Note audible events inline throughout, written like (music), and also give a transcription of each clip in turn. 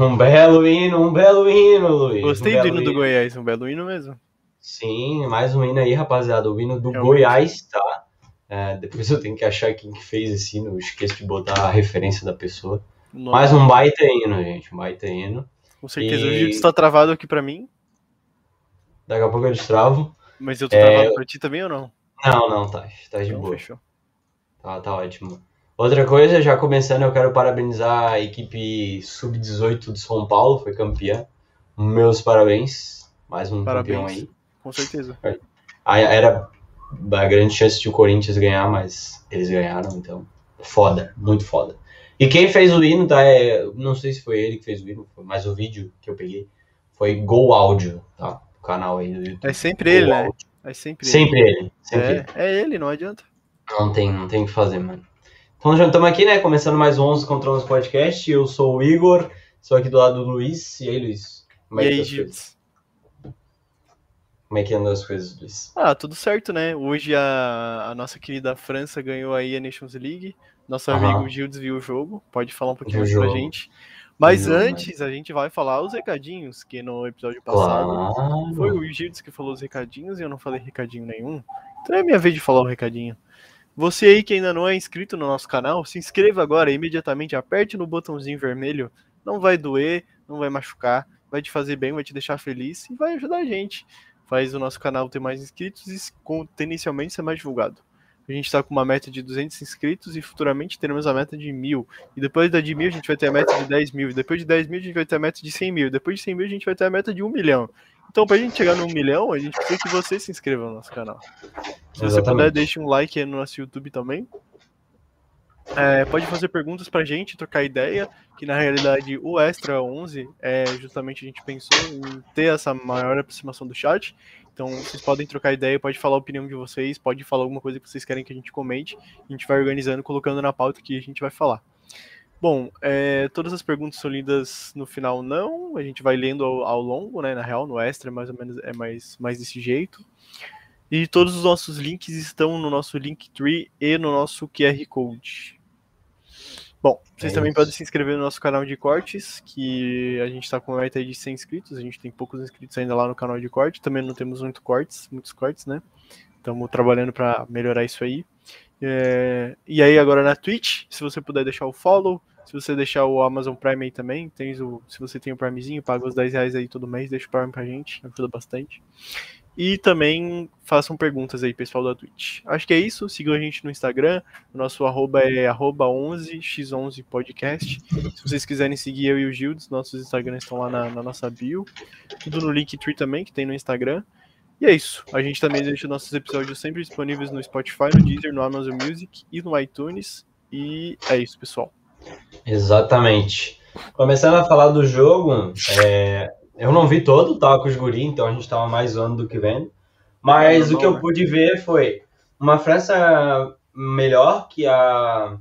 Um belo hino, um belo hino, Luiz. Gostei um do hino do Goiás, um belo hino mesmo. Sim, mais um hino aí, rapaziada. O hino do é Goiás, tá? É, depois eu tenho que achar quem que fez esse hino. Eu esqueço de botar a referência da pessoa. Mais um baita hino, gente. Um baita hino. Com certeza. E... O vídeo está travado aqui pra mim. Daqui a pouco eu destravo. Mas eu tô travado é... pra ti também ou não? Não, não, tá. Tá de então, boa. Fechou. Tá, tá ótimo. Outra coisa, já começando, eu quero parabenizar a equipe Sub-18 de São Paulo, foi campeã. Meus parabéns. Mais um parabéns. campeão aí. Com certeza. Era a grande chance de o Corinthians ganhar, mas eles ganharam, então. Foda, muito foda. E quem fez o hino, tá? É, não sei se foi ele que fez o hino, mas o vídeo que eu peguei foi Gol Áudio, tá? O canal aí do YouTube. É sempre ele, né? É sempre, sempre ele. ele. Sempre é, ele. é ele, não adianta. Não tem, não tem o que fazer, mano. Então já estamos aqui, né? Começando mais um 11 contra 11 podcast. Eu sou o Igor, sou aqui do lado do Luiz. E aí, Luiz? Como é e aí, Como é que andam as coisas, Luiz? Ah, tudo certo, né? Hoje a, a nossa querida França ganhou aí a Nations League. Nosso uhum. amigo Gildes viu o jogo. Pode falar um pouquinho mais pra gente. Mas antes, a gente vai falar os recadinhos, que no episódio passado claro. foi o Gildes que falou os recadinhos e eu não falei recadinho nenhum. Então é minha vez de falar o recadinho. Você aí que ainda não é inscrito no nosso canal, se inscreva agora imediatamente, aperte no botãozinho vermelho. Não vai doer, não vai machucar, vai te fazer bem, vai te deixar feliz e vai ajudar a gente. Faz o nosso canal ter mais inscritos e tendencialmente ser mais divulgado. A gente está com uma meta de 200 inscritos e futuramente teremos a meta de mil. E depois da de mil a gente vai ter a meta de 10 mil. E depois de 10 mil a gente vai ter a meta de 100 mil. E depois de 100 mil a gente vai ter a meta de 1 milhão. Então, para a gente chegar no 1 milhão, a gente precisa que você se inscreva no nosso canal. Se Exatamente. você puder, deixe um like aí no nosso YouTube também. É, pode fazer perguntas pra gente, trocar ideia, que na realidade o Extra 11 é justamente a gente pensou em ter essa maior aproximação do chat. Então vocês podem trocar ideia, pode falar a opinião de vocês, pode falar alguma coisa que vocês querem que a gente comente. A gente vai organizando, colocando na pauta que a gente vai falar. Bom, é, todas as perguntas são lidas no final, não. A gente vai lendo ao, ao, longo, né? Na real, no extra, mais ou menos é mais, mais desse jeito. E todos os nossos links estão no nosso Linktree e no nosso QR Code. Bom, vocês é também podem se inscrever no nosso canal de cortes, que a gente está com uma meta de 100 inscritos, a gente tem poucos inscritos ainda lá no canal de corte, também não temos muito cortes, muitos cortes, né? Estamos trabalhando para melhorar isso aí. É... E aí agora na Twitch, se você puder deixar o follow, se você deixar o Amazon Prime aí também, tem o... se você tem o Primezinho, paga os 10 reais aí todo mês, deixa o Prime pra gente, ajuda bastante. E também façam perguntas aí, pessoal da Twitch. Acho que é isso. Sigam a gente no Instagram. O nosso arroba é arroba 11x11podcast. Se vocês quiserem seguir eu e o Gildes, nossos Instagrams estão lá na, na, nossa bio. Tudo no Linktree também, que tem no Instagram. E é isso. A gente também deixa nossos episódios sempre disponíveis no Spotify, no Deezer, no Amazon Music e no iTunes. E é isso, pessoal. Exatamente. Começando a falar do jogo, é, eu não vi todo, tava com os guri, então a gente tava mais zoando do que vendo. Mas é o que eu né? pude ver foi uma França melhor que a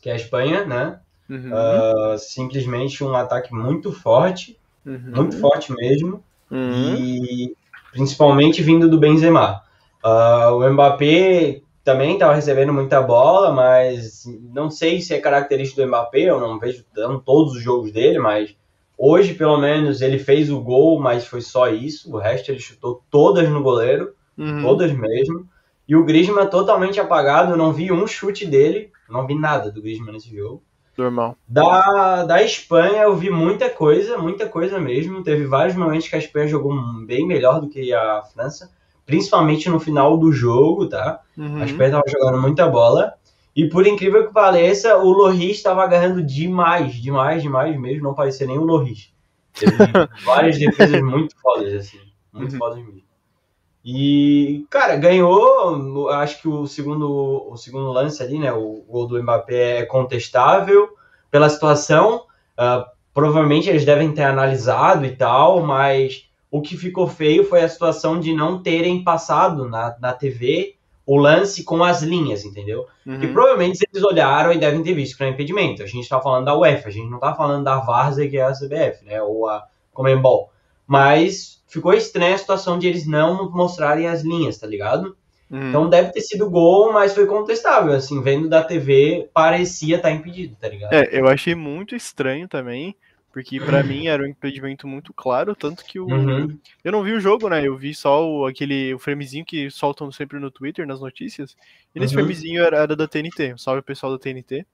que a Espanha, né? Uhum. Uh, simplesmente um ataque muito forte, uhum. muito forte mesmo, uhum. e principalmente vindo do Benzema. Uh, o Mbappé também estava recebendo muita bola, mas não sei se é característica do Mbappé, eu não vejo todos os jogos dele, mas Hoje, pelo menos, ele fez o gol, mas foi só isso. O resto ele chutou todas no goleiro, uhum. todas mesmo. E o Griezmann totalmente apagado, eu não vi um chute dele, não vi nada do Griezmann nesse jogo. Normal. Da, da Espanha eu vi muita coisa, muita coisa mesmo. Teve vários momentos que a Espanha jogou bem melhor do que a França, principalmente no final do jogo, tá? Uhum. A Espanha tava jogando muita bola. E por incrível que pareça, o Loris estava agarrando demais, demais, demais mesmo. Não parecia nem o Loris. Teve (laughs) várias defesas muito fodas, assim. Muito uhum. fodas mesmo. E, cara, ganhou. Acho que o segundo, o segundo lance ali, né? O gol do Mbappé é contestável pela situação. Uh, provavelmente eles devem ter analisado e tal, mas o que ficou feio foi a situação de não terem passado na, na TV o lance com as linhas, entendeu? Uhum. E provavelmente eles olharam e devem ter visto que não é impedimento. A gente tá falando da UEFA, a gente não tá falando da Várzea, que é a CBF, né? Ou a Comembol. Mas ficou estranha a situação de eles não mostrarem as linhas, tá ligado? Uhum. Então deve ter sido gol, mas foi contestável. Assim, vendo da TV, parecia estar tá impedido, tá ligado? É, eu achei muito estranho também, Porque para mim era um impedimento muito claro, tanto que o. Uhum. Eu não vi o jogo, né? Eu vi só o, aquele o framezinho que soltam sempre no Twitter, nas notícias. E nesse uhum. framezinho era, era da TNT. Salve pessoal da TNT.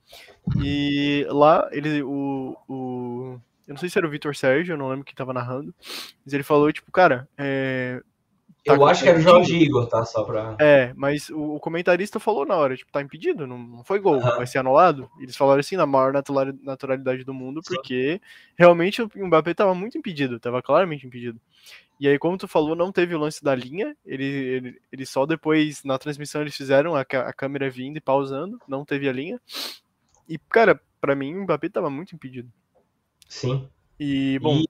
E lá ele. O, o, eu não sei se era o Vitor Sérgio, eu não lembro quem tava narrando. Mas ele falou, tipo, cara, é, Tá eu acho que era o Jorge Igor, tá? Só pra. É, mas o, o comentarista falou na hora, tipo, tá impedido, não, não foi gol, vai ser anulado. Eles falaram assim, na maior naturalidade do mundo, porque realmente o Mbappé tava muito impedido, tava claramente impedido. E aí, como tu falou, não teve o lance da linha, ele, ele, ele só depois, na transmissão, eles fizeram a, a câmera vindo e pausando, não teve a linha. E, cara, para mim, o Mbappé tava muito impedido. Sim. E, bom, e...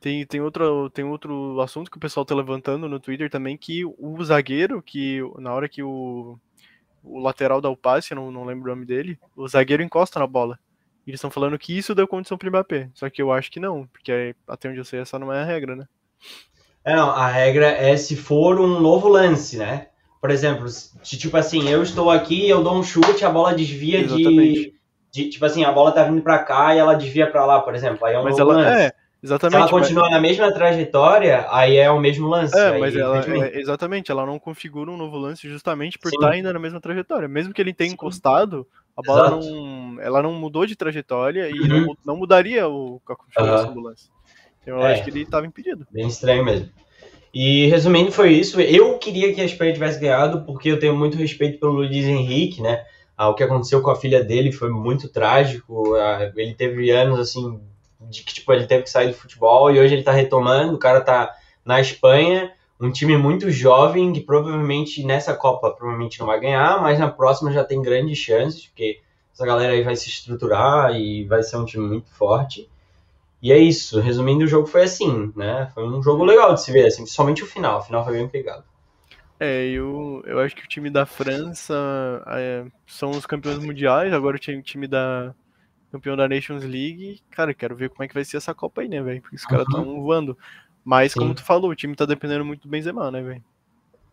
Tem, tem, outro, tem outro assunto que o pessoal tá levantando no Twitter também, que o zagueiro, que na hora que o, o lateral dá o passe, eu não, não lembro o nome dele, o zagueiro encosta na bola. Eles estão falando que isso deu condição pro Mbappé. Só que eu acho que não, porque até onde eu sei essa não é a regra, né? É, não, a regra é se for um novo lance, né? Por exemplo, se, tipo assim, eu estou aqui, eu dou um chute, a bola desvia de, de, Tipo assim, a bola tá vindo pra cá e ela desvia pra lá, por exemplo. Aí é um Mas novo ela, lance. É, Exatamente. Se ela continuar mas... na mesma trajetória, aí é o mesmo lance. É, mas ela, é, exatamente, ela não configura um novo lance justamente por Sim. estar ainda na mesma trajetória. Mesmo que ele tenha Sim. encostado, a bola não, ela não mudou de trajetória e uhum. não, não, mudaria o, a configuração uhum. do lance. Então eu é, acho que ele estava impedido. Bem estranho mesmo. E resumindo, foi isso. Eu queria que a Espanha tivesse ganhado, porque eu tenho muito respeito pelo Luiz Henrique, né? Ah, o que aconteceu com a filha dele foi muito trágico. Ah, ele teve anos assim de que tipo, ele teve que sair do futebol e hoje ele tá retomando, o cara tá na Espanha, um time muito jovem que provavelmente nessa Copa provavelmente não vai ganhar, mas na próxima já tem grandes chances, porque essa galera aí vai se estruturar e vai ser um time muito forte. E é isso, resumindo, o jogo foi assim, né? Foi um jogo legal de se ver, assim, somente o final, o final foi bem pegado. É, eu, eu acho que o time da França é, são os campeões mundiais, agora o time da, campeão da Nations League. Cara, quero ver como é que vai ser essa Copa aí, né, velho? Porque os uhum. caras estão voando. Mas, Sim. como tu falou, o time tá dependendo muito do Benzema, né, velho?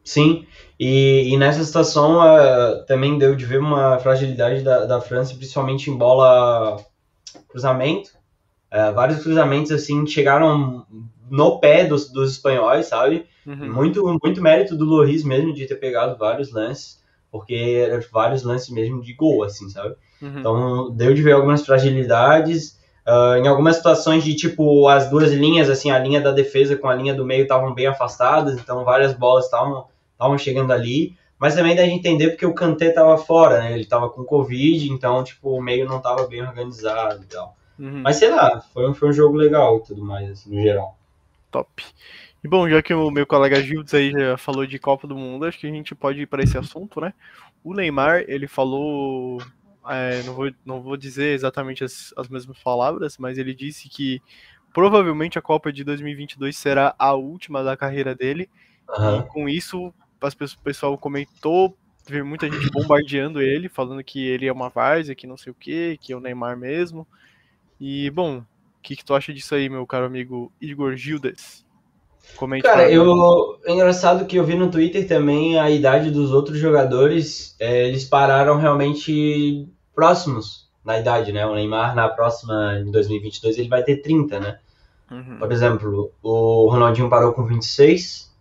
Sim, e, e, nessa situação uh, também deu de ver uma fragilidade da, da França, principalmente em bola cruzamento. Uh, vários cruzamentos assim chegaram no pé dos, dos espanhóis, sabe? Uhum. Muito, muito mérito do Loris mesmo de ter pegado vários lances, porque eram vários lances mesmo de gol, assim, sabe? Uhum. Então, deu de ver algumas fragilidades. Uh, em algumas situações de tipo as duas linhas, assim, a linha da defesa com a linha do meio estavam bem afastadas, então várias bolas estavam chegando ali. Mas também dá de entender porque o Kanté estava fora, né? Ele estava com Covid, então tipo, o meio não estava bem organizado e tal. Uhum. Mas sei lá, foi um, foi um jogo legal e tudo mais, assim, no geral. Top. E bom, já que o meu colega Gildes aí já falou de Copa do Mundo, acho que a gente pode ir para esse assunto, né? O Neymar, ele falou é, não, vou, não vou dizer exatamente as, as mesmas palavras, mas ele disse que provavelmente a Copa de 2022 será a última da carreira dele. Uhum. E com isso, as pessoas, o pessoal comentou, teve muita gente bombardeando ele, falando que ele é uma várzea, que não sei o que, que é o Neymar mesmo. E, bom, o que, que tu acha disso aí, meu caro amigo Igor Gildes? Comente Cara, eu, é engraçado que eu vi no Twitter também a idade dos outros jogadores, é, eles pararam realmente próximos na idade, né? O Neymar na próxima, em 2022, ele vai ter 30, né? Uhum. Por exemplo, o Ronaldinho parou com 26,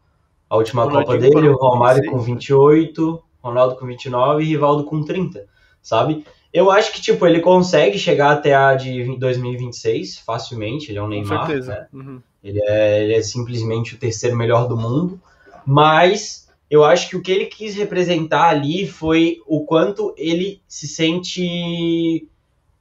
a última Copa dele, o Romário com 28, Ronaldo com 29 e Rivaldo com 30, sabe? Eu acho que, tipo, ele consegue chegar até a de 2026 facilmente, ele é um Neymar, com certeza. Né? Uhum. Ele, é, ele é simplesmente o terceiro melhor do mundo, mas eu acho que o que ele quis representar ali foi o quanto ele se sente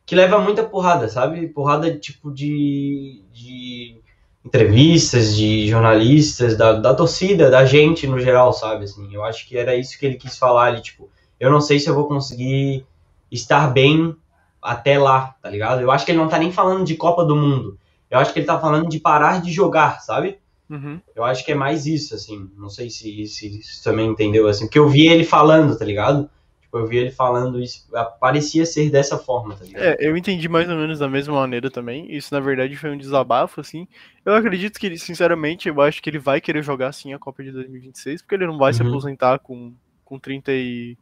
que leva muita porrada, sabe? Porrada tipo de, de entrevistas, de jornalistas, da, da torcida, da gente no geral, sabe? Assim, eu acho que era isso que ele quis falar ali, tipo, eu não sei se eu vou conseguir estar bem até lá, tá ligado? Eu acho que ele não tá nem falando de Copa do Mundo. Eu acho que ele tá falando de parar de jogar, sabe? Uhum. Eu acho que é mais isso, assim. Não sei se, se, se também entendeu, assim. Porque eu vi ele falando, tá ligado? Tipo, eu vi ele falando isso. Parecia ser dessa forma, tá ligado? É, eu entendi mais ou menos da mesma maneira também. Isso, na verdade, foi um desabafo, assim. Eu acredito que, sinceramente, eu acho que ele vai querer jogar, assim, a Copa de 2026, porque ele não vai uhum. se aposentar com, com 30 e,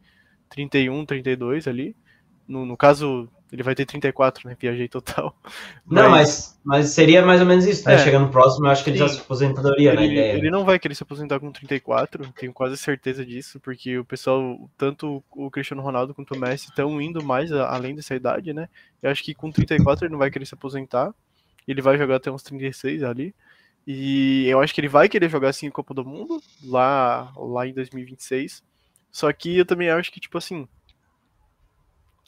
31, 32 ali. No, no caso, Ele vai ter 34, né? Viajei total. (laughs) Não, mas, mas seria mais ou menos isso, né? É, Chegando próximo, eu acho que ele sim. já se aposentadoria, né? Ideia. Ele não vai querer se aposentar com 34, tenho quase certeza disso, porque o pessoal, tanto o Cristiano Ronaldo quanto o Messi, estão indo mais além dessa idade, né? Eu acho que com 34 ele não vai querer se aposentar. Ele vai jogar até uns 36 ali. E eu acho que ele vai querer jogar assim em Copa do Mundo, lá, lá em 2026. Só que eu também acho que, tipo assim,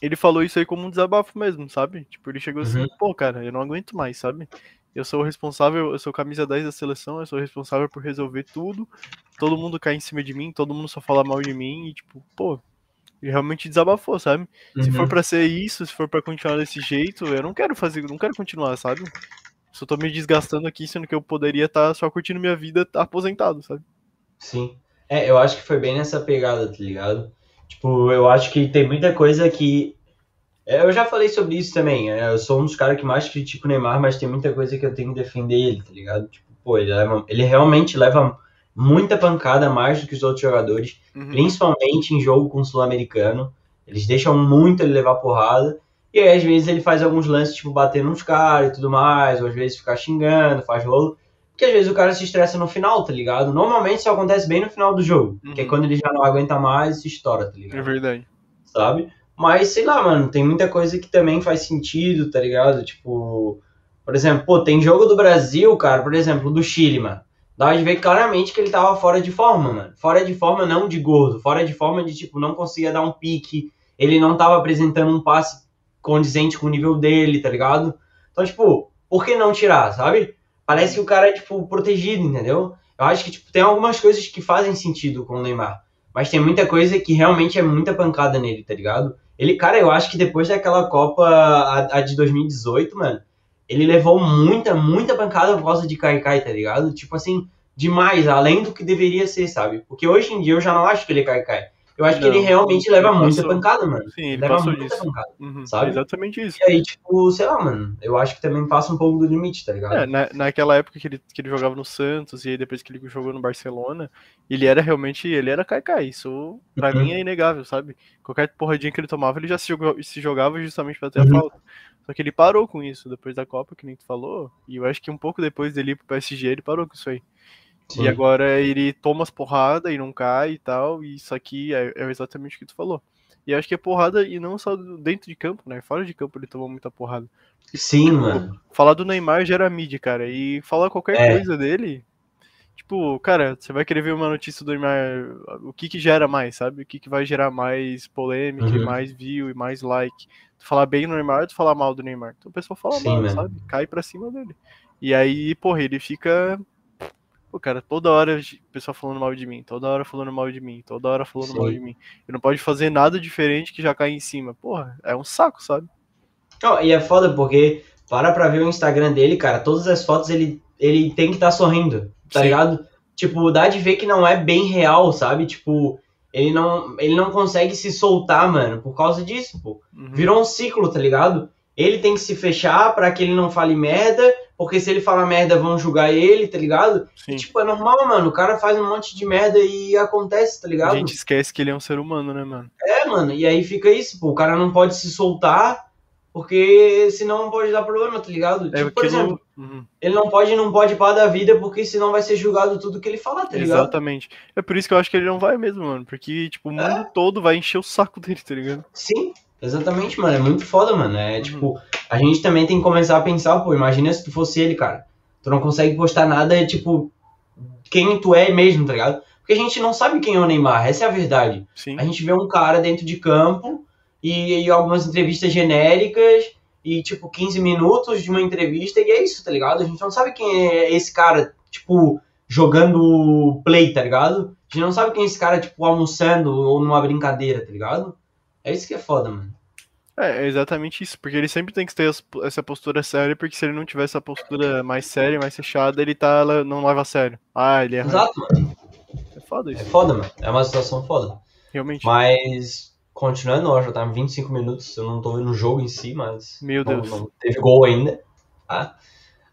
ele falou isso aí como um desabafo mesmo, sabe? Tipo, ele chegou assim, uhum. pô, cara, eu não aguento mais, sabe? Eu sou o responsável, eu sou camisa 10 da seleção, eu sou responsável por resolver tudo. Todo mundo cai em cima de mim, todo mundo só fala mal de mim e tipo, pô, ele realmente desabafou, sabe? Uhum. Se for uhum. para ser isso, se for para continuar desse jeito, eu não quero fazer, não quero continuar, sabe? Só tô me desgastando aqui, sendo que eu poderia estar tá só curtindo minha vida aposentado, sabe? Sim. É, eu acho que foi bem nessa pegada, tá ligado? Tipo, eu acho que tem muita coisa que. É, eu já falei sobre isso também. É, eu sou um dos caras que mais critico o Neymar, mas tem muita coisa que eu tenho que defender ele, tá ligado? Tipo, pô, ele, leva, ele realmente leva muita pancada mais do que os outros jogadores, uhum. principalmente em jogo com o Sul-Americano. Eles deixam muito ele levar porrada. E aí, às vezes, ele faz alguns lances, tipo, bater nos caras e tudo mais, ou às vezes ficar xingando, faz rolo. Porque às vezes o cara se estressa no final, tá ligado? Normalmente isso acontece bem no final do jogo. Uhum. Que é uhum. quando ele já não aguenta mais e se estoura, tá ligado? É verdade. Sabe? Mas, sei lá, mano, tem muita coisa que também faz sentido, tá ligado? Tipo, por exemplo, pô, tem jogo do Brasil, cara, por exemplo, do Chile, mano. Dá de ver claramente que ele tava fora de forma, mano. Fora de forma não de gordo, fora de forma de, tipo, não conseguia dar um pique. Ele não tava apresentando um passe condizente com o nível dele, tá ligado? Então, tipo, por que não tirar, sabe? Parece que o cara é, tipo, protegido, entendeu? Eu acho que, tipo, tem algumas coisas que fazem sentido com o Neymar. Mas tem muita coisa que realmente é muita pancada nele, tá ligado? Ele, cara, eu acho que depois daquela Copa, a, a de 2018, mano, ele levou muita, muita pancada por causa de Kaikai, tá ligado? Tipo assim, demais, além do que deveria ser, sabe? Porque hoje em dia eu já não acho que ele é Kaikai. Eu acho não, que ele realmente leva ele muita passou, pancada, mano. Sim, ele leva passou muita disso. pancada, uhum, sabe? Exatamente isso. E aí, tipo, sei lá, mano, eu acho que também passa um pouco do limite, tá ligado? É, na, naquela época que ele, que ele jogava no Santos e aí depois que ele jogou no Barcelona, ele era realmente, ele era caicai, isso pra uhum. mim é inegável, sabe? Qualquer porradinha que ele tomava, ele já se, jogava, se jogava justamente pra ter uhum. a falta. Só que ele parou com isso depois da Copa, que nem tu falou, e eu acho que um pouco depois dele ir pro PSG, ele parou com isso aí. E agora ele toma as porradas e não cai e tal, e isso aqui é, é, exatamente o que tu falou. E acho que é porrada, e não só dentro de campo, né? Fora de campo ele tomou muita porrada. Sim, tipo, mano. Falar do Neymar gera mídia, cara. E falar qualquer é. coisa dele. Tipo, cara, você vai querer ver uma notícia do Neymar. O que que gera mais, sabe? O que que vai gerar mais polêmica, uhum. mais view e mais like. Tu falar bem do Neymar, tu falar mal do Neymar. Então o pessoal fala Sim, mal, mano. sabe? Cai pra cima dele. E aí, porra, ele fica Pô, cara, toda hora o pessoal falando mal de mim, toda hora falando mal de mim, toda hora falando Sim. mal de mim. Ele não pode fazer nada diferente que já cai em cima. Porra, é um saco, sabe? Oh, e é foda porque para pra ver o Instagram dele, cara, todas as fotos ele, ele tem que estar tá sorrindo, tá Sim. ligado? Tipo, dá de ver que não é bem real, sabe? Tipo, ele não, ele não consegue se soltar, mano, por causa disso, pô. Uhum. Virou um ciclo, tá ligado? Ele tem que se fechar para que ele não fale merda, porque se ele falar merda vão julgar ele, tá ligado? E, tipo, é normal, mano. O cara faz um monte de merda e acontece, tá ligado? A gente esquece que ele é um ser humano, né, mano? É, mano. E aí fica isso, pô. O cara não pode se soltar, porque senão pode dar problema, tá ligado? É tipo, por exemplo, uhum. ele não pode não pode para da vida, porque senão vai ser julgado tudo que ele falar, tá ligado? Exatamente. É por isso que eu acho que ele não vai mesmo, mano. Porque, tipo, o mundo é. todo vai encher o saco (laughs) dele, tá ligado? Sim. Exatamente, mano. É muito foda, mano. É uhum. tipo, a gente também tem que começar a pensar, pô, imagina se tu fosse ele, cara. Tu não consegue postar nada, é tipo, quem tu é mesmo, tá ligado? Porque a gente não sabe quem é o Neymar, essa é a verdade. Sim. A gente vê um cara dentro de campo e, e algumas entrevistas genéricas e, tipo, 15 minutos de uma entrevista e é isso, tá ligado? A gente não sabe quem é esse cara, tipo, jogando play, tá ligado? A gente não sabe quem é esse cara, tipo, almoçando ou numa brincadeira, tá ligado? É isso que é foda, mano. É, é exatamente isso, porque ele sempre tem que ter essa postura séria, porque se ele não tiver essa postura mais séria, mais fechada, ele tá, não leva a sério. Ah, ele é. Exato, mano. É foda isso. É foda, mano. É uma situação foda. Realmente. Mas, continuando, ó, já tá 25 minutos, eu não tô vendo o jogo em si, mas. Meu Deus. Não, não teve gol ainda. Tá?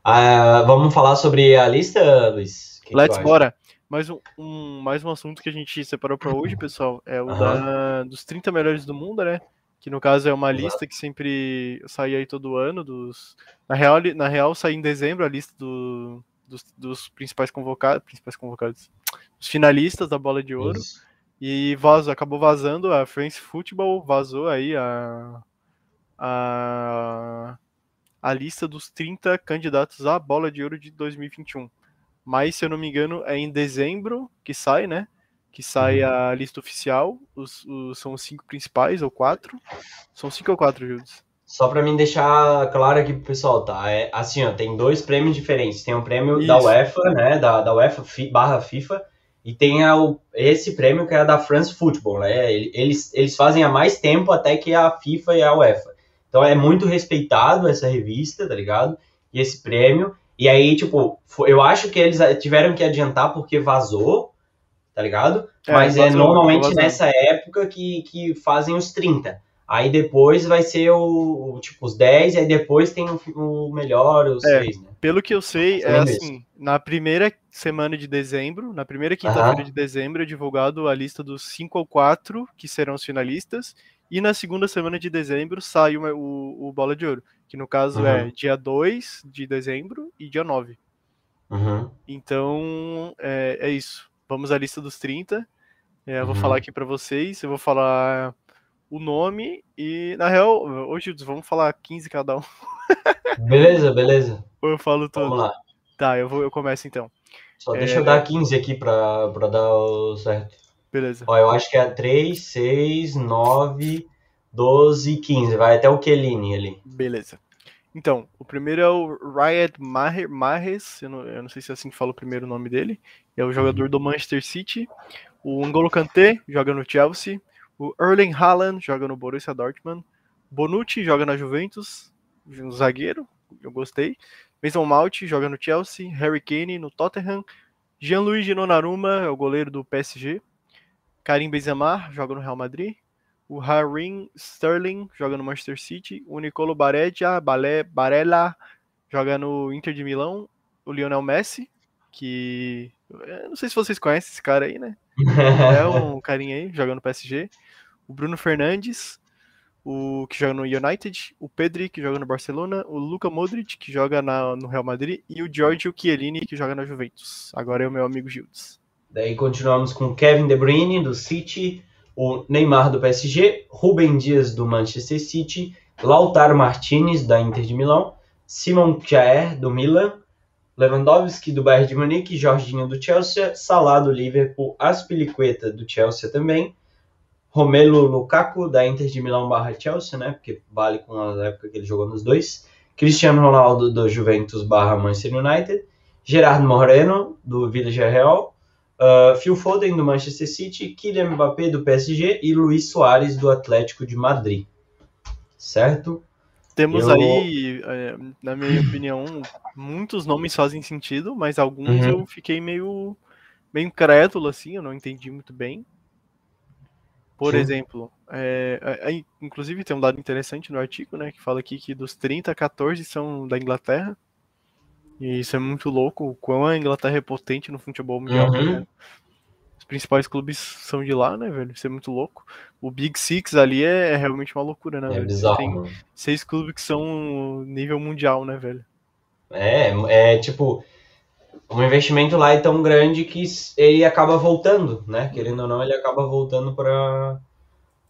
Ah, vamos falar sobre a lista, Luiz? Que Let's que bora. Mais um, um, mais um assunto que a gente separou para hoje, pessoal, é o uhum. da, dos 30 melhores do mundo, né? que no caso é uma lista que sempre sai aí todo ano dos na real na real sai em dezembro a lista do, dos, dos principais convocados principais convocados os finalistas da bola de ouro Isso. e vazou, acabou vazando a France Football vazou aí a a a lista dos 30 candidatos à bola de ouro de 2021 mas se eu não me engano é em dezembro que sai né que sai uhum. a lista oficial. Os, os, são os cinco principais, ou quatro. São cinco ou quatro, Jules? Só para mim deixar claro aqui pro pessoal, tá? É, assim, ó, tem dois prêmios diferentes. Tem o um prêmio Isso. da UEFA, né? Da, da UEFA barra FIFA. E tem a, o, esse prêmio que é da France Football, né? Eles, eles fazem há mais tempo até que a FIFA e a UEFA. Então é muito respeitado essa revista, tá ligado? E esse prêmio. E aí, tipo, eu acho que eles tiveram que adiantar porque vazou, tá ligado? É, Mas é normalmente nessa época que, que fazem os 30. Aí depois vai ser o, o tipo os 10, e aí depois tem o, o melhor, os é, 6, né? Pelo que eu sei, é assim, na primeira semana de dezembro, na primeira quinta-feira de dezembro é divulgado a lista dos 5 ou 4 que serão os finalistas, e na segunda semana de dezembro sai o, o, o Bola de Ouro, que no caso é uhum. é dia 2 de dezembro e dia 9. Uhum. Então, é, é isso vamos à lista dos 30. É, eu vou uhum. falar aqui para vocês, eu vou falar o nome e, na real, hoje vamos falar 15 cada um. beleza, beleza. Ou (laughs) eu falo tudo? Vamos lá. Tá, eu, vou, eu começo então. Só deixa é... eu dar 15 aqui pra, pra dar o certo. Beleza. Ó, eu acho que é 3, 6, 9, 12, 15. Vai até o Kelini ali. Beleza. Então, o primeiro é o Riyad Mahrez, eu não, eu não sei se é assim que fala o primeiro nome dele, é o jogador do Manchester City. O N'Golo Kanté joga no Chelsea. O Erling Haaland joga no Borussia Dortmund. Bonucci joga na Juventus, um zagueiro, eu gostei. Mason Mount joga no Chelsea. Harry Kane no Tottenham. Gianluigi Donnarumma é o goleiro do PSG. Karim Benzema joga no Real Madrid o Harim Sterling joga no Manchester City, o Nicolo Balé, Barella joga no Inter de Milão, o Lionel Messi, que não sei se vocês conhecem esse cara aí, né? (laughs) é um carinha aí, joga no PSG. O Bruno Fernandes, o que joga no United, o Pedri, que joga no Barcelona, o Luka Modric, que joga na, no Real Madrid, e o Giorgio Chiellini, que joga na Juventus. Agora é o meu amigo Gildes. Daí continuamos com Kevin De Bruyne, do City, o Neymar do PSG, Rubem Dias do Manchester City, Lautaro Martinez da Inter de Milão, Simon Kjaer do Milan, Lewandowski do Bayern de Munique, Jorginho do Chelsea, Salah do Liverpool, Aspilicueta do Chelsea também, Romelu Lukaku da Inter de Milão barra Chelsea, né, porque vale com a época que ele jogou nos dois, Cristiano Ronaldo do Juventus barra Manchester United, Gerard Moreno do Villarreal, Uh, Phil Foden do Manchester City, Kylian Mbappé do PSG e Luiz Soares do Atlético de Madrid. Certo? Temos eu... aí, é, na minha opinião, muitos nomes fazem sentido, mas alguns uhum. eu fiquei meio, meio incrédulo, assim, eu não entendi muito bem. Por Sim. exemplo, é, é, inclusive tem um dado interessante no artigo, né, que fala aqui que dos 30, 14 são da Inglaterra, e isso é muito louco, o quão a Inglaterra é potente no futebol mundial. Uhum. Né? Os principais clubes são de lá, né, velho? Isso é muito louco. O Big Six ali é, é realmente uma loucura, né, é velho? Bizarro, tem mano. seis clubes que são nível mundial, né, velho? É, é tipo, um investimento lá é tão grande que ele acaba voltando, né? Querendo ou não, ele acaba voltando para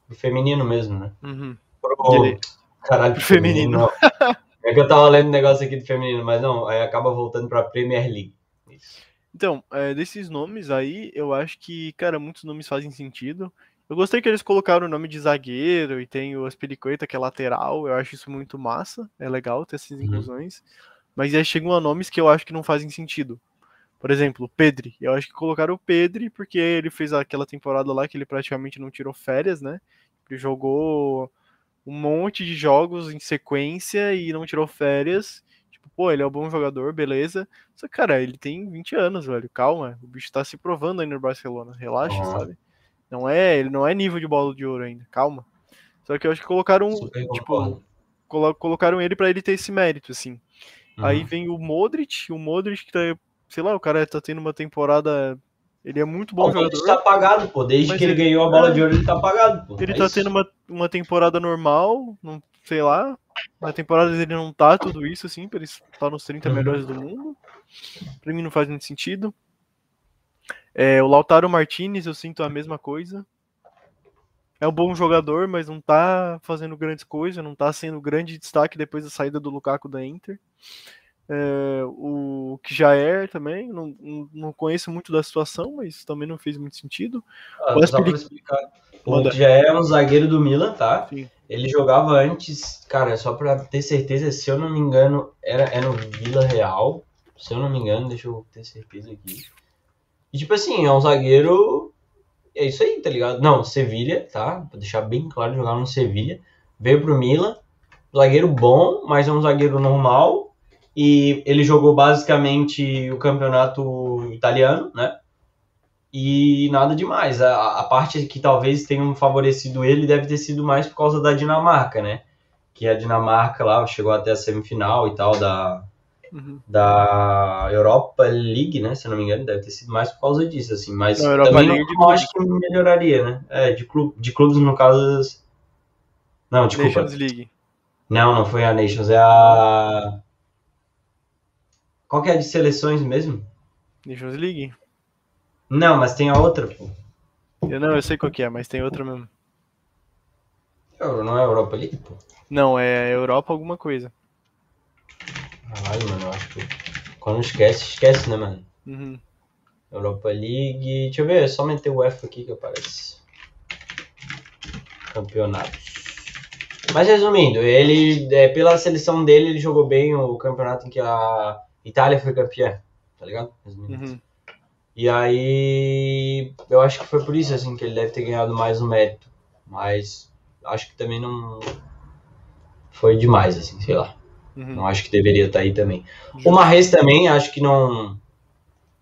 o feminino mesmo, né? Uhum. Pro... Ele... Caralho, pro feminino. feminino. (laughs) É que eu tava lendo um negócio aqui do feminino, mas não, aí acaba voltando pra Premier League. Isso. Então, é, desses nomes aí, eu acho que, cara, muitos nomes fazem sentido. Eu gostei que eles colocaram o nome de zagueiro e tem o Aspiricueta, que é lateral. Eu acho isso muito massa. É legal ter essas uhum. inclusões. Uhum. Mas aí chegam a nomes que eu acho que não fazem sentido. Por exemplo, Pedri. Eu acho que colocaram o Pedri porque ele fez aquela temporada lá que ele praticamente não tirou férias, né? Ele jogou um monte de jogos em sequência e não tirou férias. Tipo, pô, ele é um bom jogador, beleza. Só que, cara, ele tem 20 anos, velho. Calma, o bicho tá se provando ainda no Barcelona. Relaxa, uhum. sabe? Não é, ele não é nível de bola de ouro ainda. Calma. Só que eu acho que colocaram, tipo, colo colocaram ele para ele ter esse mérito, assim. Uhum. Aí vem o Modric, o Modric que tá, sei lá, o cara tá tendo uma temporada Ele é muito bom o jogador. Ele tá apagado, pô. Desde que ele, ele, ganhou a bola é... de ouro, ele tá apagado, pô. Ele é tá isso. tendo uma, uma temporada normal, não sei lá. Na temporada ele não tá tudo isso, assim, pra ele estar nos 30 uhum. melhores do mundo. Pra mim não faz muito sentido. É, o Lautaro Martinez, eu sinto a mesma coisa. É um bom jogador, mas não tá fazendo grandes coisas, não tá sendo grande destaque depois da saída do Lukaku da Inter. É, o Kjaer também, não, não conheço muito da situação, mas também não fez muito sentido. Ah, o explicar. O Kjaer é um zagueiro do Milan, tá? Sim. Ele jogava antes, cara, só pra ter certeza, se eu não me engano, era, era no Vila Real. Se eu não me engano, deixa eu ter certeza aqui. E tipo assim, é um zagueiro. É isso aí, tá ligado? Não, Sevilha, tá? Pra deixar bem claro, jogar no Sevilha. Veio pro Milan. Zagueiro bom, mas é um zagueiro normal e ele jogou basicamente o campeonato italiano, né? E nada demais. A, a parte que talvez tenha favorecido ele deve ter sido mais por causa da Dinamarca, né? Que a Dinamarca lá chegou até a semifinal e tal da, uhum. da Europa League, né? Se não me engano, deve ter sido mais por causa disso, assim. Mas não, também não, não acho que melhoraria, né? É, de, clube, de clubes, no caso. Não, desculpa. Nations League. Não, não foi a Nations, é a. Qual que é a de seleções mesmo? Nations League? Não, mas tem a outra, pô. Eu não, eu sei qual que é, mas tem outra mesmo. Não é Europa League, pô? Não, é Europa alguma coisa. Caralho, mano, eu acho que. Quando esquece, esquece, né, mano? Uhum. Europa League. Deixa eu ver, é só meter o F aqui que aparece. Campeonatos. Mas resumindo, ele, é, pela seleção dele, ele jogou bem o campeonato em que a Itália foi campeã, tá ligado? Uhum. E aí, eu acho que foi por isso, assim, que ele deve ter ganhado mais um mérito. Mas acho que também não foi demais, assim, sei lá. Uhum. Não acho que deveria estar tá aí também. Justo. O Marres também, acho que não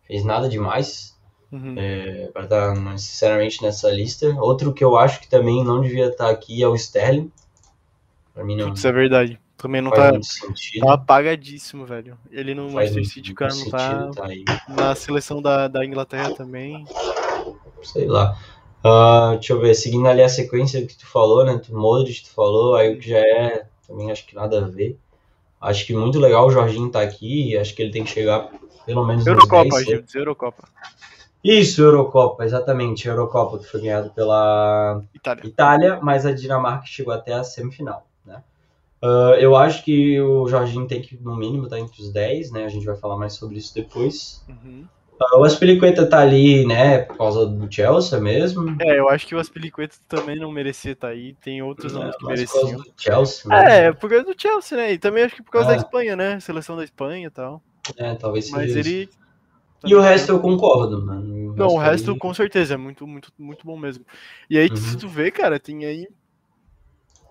fez nada demais. Uhum. É, para estar tá necessariamente nessa lista. Outro que eu acho que também não devia estar tá aqui é o Sterling. Pra mim não. Isso é verdade. Também não tá, tá apagadíssimo, velho. Ele no Faz Manchester City, cara, não tá, tá na seleção da, da Inglaterra também. Sei lá. Uh, deixa eu ver, seguindo ali a sequência que tu falou, né? Tu Modric, tu falou, aí o que já é, também acho que nada a ver. Acho que muito legal o Jorginho tá aqui, acho que ele tem que chegar pelo menos Eurocopa, Gil, Eurocopa. Isso, Eurocopa, exatamente, Eurocopa que foi ganhado pela Itália. Itália, mas a Dinamarca chegou até a semifinal. Uh, eu acho que o Jorginho tem que, no mínimo, estar tá entre os 10, né? A gente vai falar mais sobre isso depois. Uhum. Uh, o Aspilicueta tá ali, né, por causa do Chelsea mesmo. É, eu acho que o Aspilicueta também não merecia estar tá aí. Tem outros é, que mereciam. Por causa do Chelsea, né? É, por causa do Chelsea, né? E também acho que por causa é. da Espanha, né? Seleção da Espanha e tal. É, talvez seja Mas ele... E o resto eu concordo, mano. O não, o resto aí... com certeza é muito, muito, muito bom mesmo. E aí, uhum. se tu vê, cara, tem aí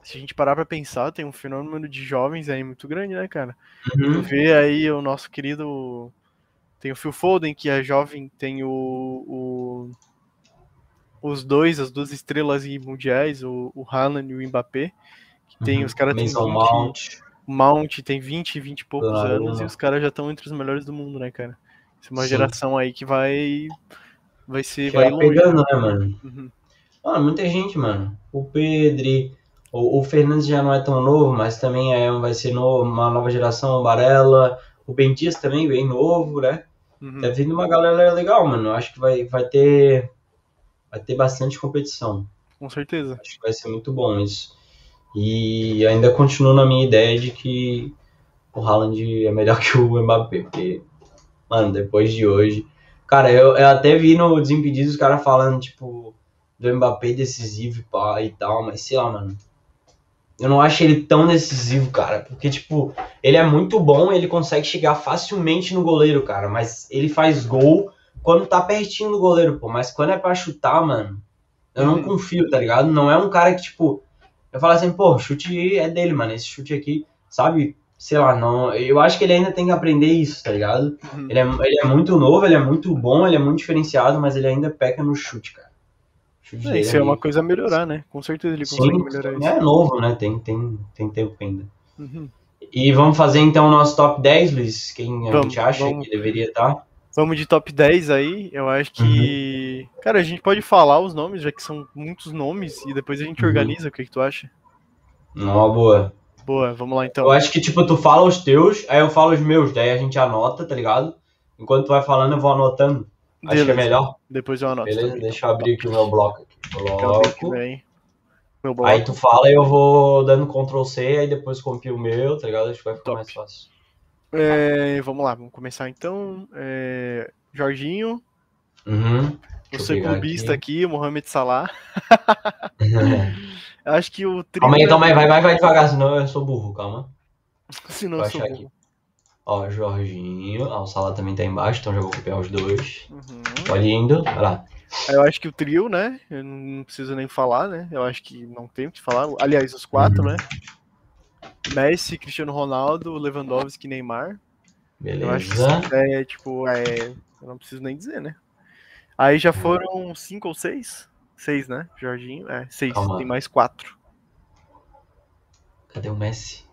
se a gente parar para pensar, tem um fenômeno de jovens aí muito grande, né, cara? Uhum. Tu vê aí o nosso querido. Tem o Phil Foden, que é jovem, tem o, o os dois, as duas estrelas mundiais, o, o Haaland e o Mbappé, que tem, uhum. os caras têm 20, Mount. Mount tem 20, 20 e poucos anos, e os caras já estão entre os melhores do mundo, né, cara? Essa é uma Sim. geração aí que vai vai ser que vai longe. pegando, né, mano? Uhum. Mano, muita gente, mano. O Pedri, o, o Fernandes já não é tão novo, mas também é, vai ser novo, uma nova geração, o Barella, o Bentias também bem novo, né? Uhum. Tá vindo uma galera legal, mano. Acho que vai, vai ter vai ter bastante competição. Com certeza. Acho que vai ser muito bom isso. E ainda continuo na minha ideia de que o Haaland é melhor (laughs) que o Mbappé, porque, mano, depois de hoje. Cara, eu, eu até vi no Desimpedidos os caras falando, tipo, do Mbappé decisivo e tal, mas sei lá, mano. Eu não acho ele tão decisivo, cara. Porque, tipo, ele é muito bom, ele consegue chegar facilmente no goleiro, cara. Mas ele faz gol quando tá pertinho do goleiro, pô. Mas quando é pra chutar, mano, eu não uhum. confio, tá ligado? Não é um cara que, tipo, eu falo assim, pô, chute é dele, mano. Esse chute aqui, sabe? Sei lá, não. Eu acho que ele ainda tem que aprender isso, tá ligado? Uhum. Ele, é, ele é muito novo, ele é muito bom, ele é muito diferenciado, mas ele ainda peca no chute, cara. É, isso é uma coisa a melhorar, né? Com certeza ele consegue Sim, melhorar isso. É novo, né? Tem, tem, tem tempo ainda. Uhum. E vamos fazer então o nosso top 10, Luiz? Quem a vamos, gente acha vamos. que deveria estar? Tá? Vamos de top 10 aí. Eu acho que. Uhum. Cara, a gente pode falar os nomes, já que são muitos nomes, e depois a gente uhum. organiza. O que, que tu acha? Não, boa. Boa, vamos lá então. Eu acho que, tipo, tu fala os teus, aí eu falo os meus, daí a gente anota, tá ligado? Enquanto tu vai falando, eu vou anotando. Acho que é melhor. Depois eu anoto. Beleza, também. deixa eu abrir aqui o meu bloco. Bloco. Meu bloco. Aí tu fala e eu vou dando Ctrl C, aí depois compio o meu, tá ligado? Acho que vai ficar Top. mais fácil. É, vamos lá, vamos começar então. É, Jorginho. Uhum. Você clubista aqui. aqui, Mohamed Salah. (laughs) Acho que o trio. Calma aí, calma aí, vai, vai, vai devagar, senão eu sou burro, calma. (laughs) Senão eu sou burro. Aqui. Ó, Jorginho. Ah, o Salah também tá embaixo, então já vou copiar os dois. Uhum. Pode indo, vai lá. Eu acho que o trio, né? Eu não preciso nem falar, né? Eu acho que não tem o que falar. Aliás, os quatro, uhum. né? Messi, Cristiano Ronaldo, Lewandowski, Neymar. Beleza. Eu acho que é, tipo, é. Eu não preciso nem dizer, né? Aí já foram cinco ou seis? Seis, né? Jorginho? É, seis. Calma. Tem mais quatro. Cadê o Messi?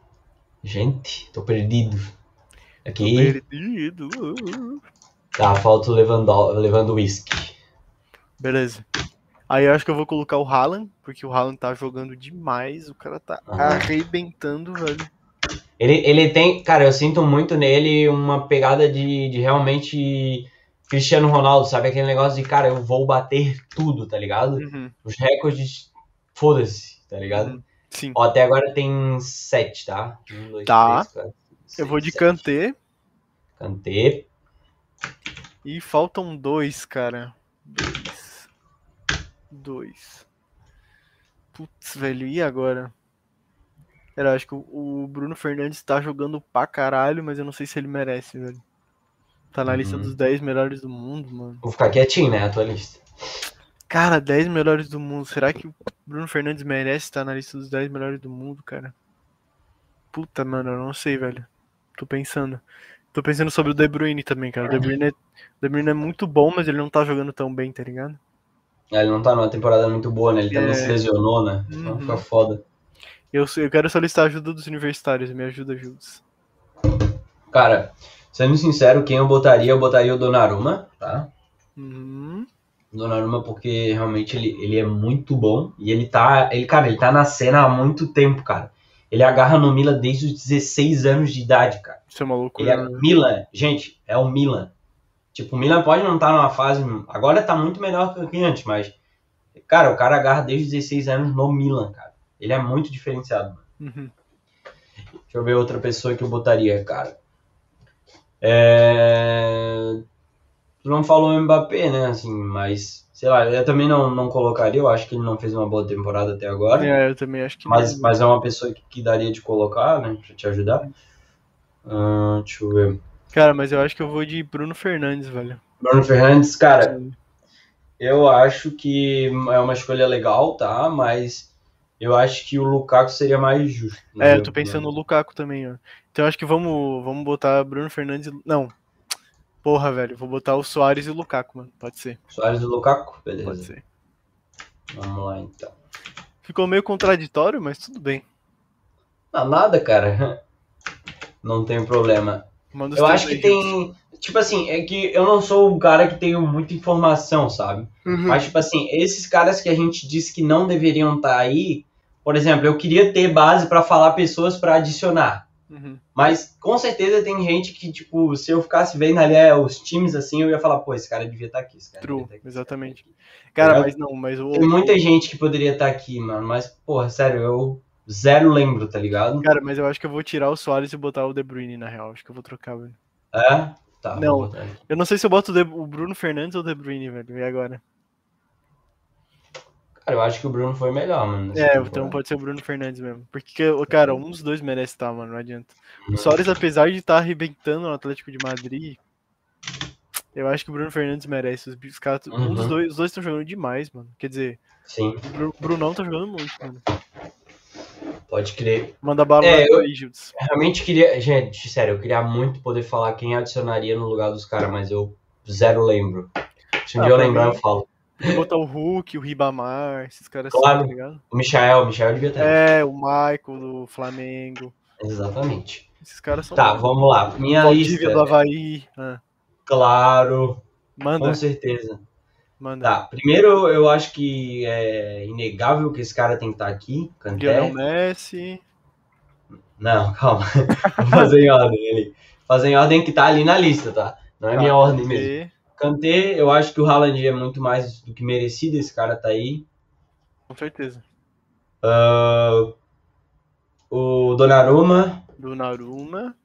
Gente, tô perdido. Aqui. Perdido. Tá, falta o Lewandowski. Beleza. Aí eu acho que eu vou colocar o Haaland, porque o Haaland tá jogando demais, o cara tá arrebentando, velho. Ele, ele tem, cara, eu sinto muito nele uma pegada de, de realmente Cristiano Ronaldo, sabe? Aquele negócio de, cara, eu vou bater tudo, tá ligado? Uhum. Os recordes, foda-se, tá ligado? Uhum. Sim. Ó, até agora tem sete, tá? Um, dois, tá. Três, quatro, eu vou de Kanté. Kanté. E faltam dois, cara. Dois. Dois. Putz, velho, e agora? Eu acho que o Bruno Fernandes tá jogando pra caralho, mas eu não sei se ele merece, velho. Tá na lista uhum. dos 10 melhores do mundo, mano. Vou ficar quietinho, né? A tua lista. Cara, 10 melhores do mundo. Será que o Bruno Fernandes merece estar na lista dos 10 melhores do mundo, cara? Puta, mano, eu não sei, velho. Tô pensando. Tô pensando sobre o De Bruyne também, cara. O De Bruyne é, De Bruyne é muito bom, mas ele não tá jogando tão bem, tá ligado? É, ele não tá numa temporada muito boa, né? Ele também é... se lesionou, né? Então uhum. fica foda. Eu, eu quero solicitar a ajuda dos universitários. Me ajuda, Jules. Cara, Sendo sincero, quem eu botaria, eu botaria o Donnarumma, tá? Uhum. Donnarumma porque realmente ele, ele é muito bom e ele tá, ele, cara, ele tá na cena há muito tempo, cara. Ele agarra no Milan desde os 16 anos de idade, cara. Isso é maluco. Ele é né? Milan, gente, é o Milan. Tipo, o Milan pode não estar tá numa fase, agora tá muito melhor do que antes, mas cara, o cara agarra desde os 16 anos no Milan, cara. Ele é muito diferenciado. Uhum. Deixa eu ver outra pessoa que eu botaria, cara. É... Tu não falou o Mbappé, né? Assim, mas, sei lá, eu também não, não colocaria. Eu acho que ele não fez uma boa temporada até agora. É, eu também acho que mas, não. Mas é uma pessoa que, que daria de colocar, né? Pra te ajudar. Uh, deixa eu ver. Cara, mas eu acho que eu vou de Bruno Fernandes, velho. Bruno Fernandes, cara, eu acho que é uma escolha legal, tá? Mas eu acho que o Lukaku seria mais justo. É, eu tô pensando no Lukaku também, ó. Então acho que vamos, vamos botar Bruno Fernandes. Não. Porra, velho. Vou botar o Soares e o Lukaku, mano. Pode ser. Soares e o Lukaku? Beleza. Pode ser. Vamos lá, então. Ficou meio contraditório, mas tudo bem. Não, nada, cara. (laughs) Não tem problema. Manda eu acho que tem. Tipo assim, é que eu não sou um cara que tenho muita informação, sabe? Uhum. Mas, tipo assim, esses caras que a gente disse que não deveriam estar tá aí, por exemplo, eu queria ter base para falar pessoas para adicionar. Uhum. Mas com certeza tem gente que, tipo, se eu ficasse vendo ali é, os times assim, eu ia falar, pô, esse cara devia estar tá aqui. Esse cara True, tá aqui. exatamente. Cara, mas não, mas o. Tem muita gente que poderia estar tá aqui, mano, mas, porra, sério, eu zero lembro, tá ligado? Cara, mas eu acho que eu vou tirar o Soares e botar o De Bruyne, na real. Acho que eu vou trocar, velho. É? Tá. Não, eu não sei se eu boto o Bruno Fernandes ou o De Bruyne, velho. E agora? Cara, eu acho que o Bruno foi melhor, mano. É, temporada. então pode ser o Bruno Fernandes mesmo. Porque, cara, um dos dois merece estar, mano, não adianta. O Soares, apesar de estar arrebentando no Atlético de Madrid, eu acho que o Bruno Fernandes merece. Os, os caras, uhum. um dos dois, os dois estão jogando demais, mano. Quer dizer, Sim. o Brunão tá jogando muito, mano. Pode crer. Manda bala é, eu aí, Realmente queria. Gente, sério, eu queria muito poder falar quem adicionaria no lugar dos caras, mas eu zero lembro. Se um ah, dia eu lembrar, eu falo. Botar o Hulk, o Ribamar, esses caras claro, assim, tá ligado? O Michael, o Michael devia ter. É, o Michael do Flamengo. Exatamente. Esses caras são. Tá, vamos lá. Minha o lista. do Havaí. Ah. Claro. Manda. Com certeza. Manda. Tá, primeiro eu acho que é inegável que esse cara tem que estar aqui. Kanté. Lionel Messi. Não, calma. (laughs) Vou fazer em ordem ali. Fazer em ordem que tá ali na lista, tá? Não é Tá, minha ordem mesmo. Kanté, eu acho que o Haaland é muito mais do que merecido, esse cara tá aí. Com certeza. Ah, o Donnarumma, Do Naruma.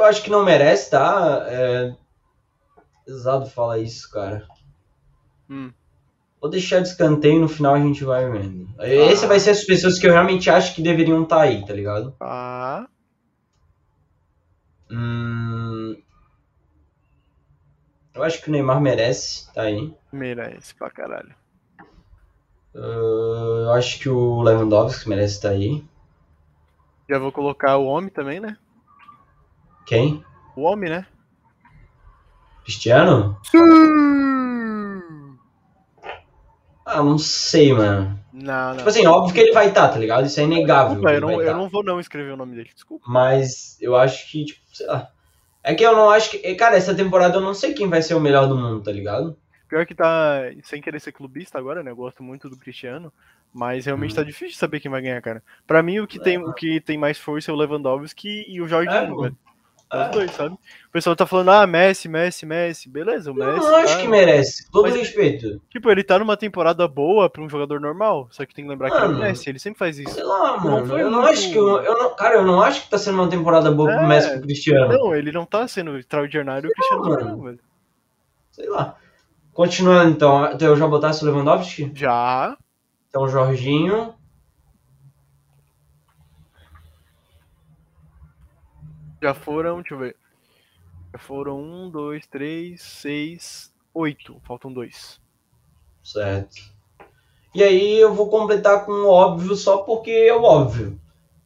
eu acho que não merece, tá? É... Pesado falar isso, cara. Hum. Vou deixar de escanteio no final a gente vai vendo. Esse vai ser as pessoas que eu realmente acho que deveriam estar aí, tá ligado? Ah. Hum... Eu acho que o Neymar merece, tá aí. Merece pra caralho. Ah, eu acho que o Lewandowski merece estar aí. Já vou colocar o homem também, né? Quem? O homem, né? Cristiano? Ah, não sei, mano. Não, não. Tipo assim, óbvio que ele vai estar, tá ligado? Isso é inegável. Desculpa, eu não, eu tá. não vou não escrever o nome dele, desculpa. Mas eu acho que, tipo, sei lá. É que eu não acho que. Cara, essa temporada eu não sei quem vai ser o melhor do mundo, tá ligado? Pior que tá, sem querer ser clubista agora, né? Eu gosto muito do Cristiano, mas realmente Hum. tá difícil de saber quem vai ganhar, cara. Pra mim, o que, tem, o que tem mais força é o Lewandowski e o Jorginho, É, velho. Os dois, sabe? O pessoal tá falando, ah, Messi, Messi, Messi. Beleza, o Eu Messi. não acho tá- que merece. Todo Mas- respeito. Tipo, ele tá numa temporada boa pra um jogador normal, só que tem que lembrar que é o. Messi, ele sempre faz isso. Sei lá, Não mano. foi Eu não acho que. Eu, eu não, cara, eu não acho que tá sendo uma temporada boa pro É. Messi e pro Cristiano. Não, ele não tá sendo extraordinário o Cristiano mano. não, velho. Sei lá. Continuando então. Então eu já botasse o Lewandowski? Já. Então o Jorginho. Já foram, deixa eu ver. Já foram um, dois, três, seis, oito. Faltam dois. Certo. E aí eu vou completar com o óbvio só porque é o óbvio.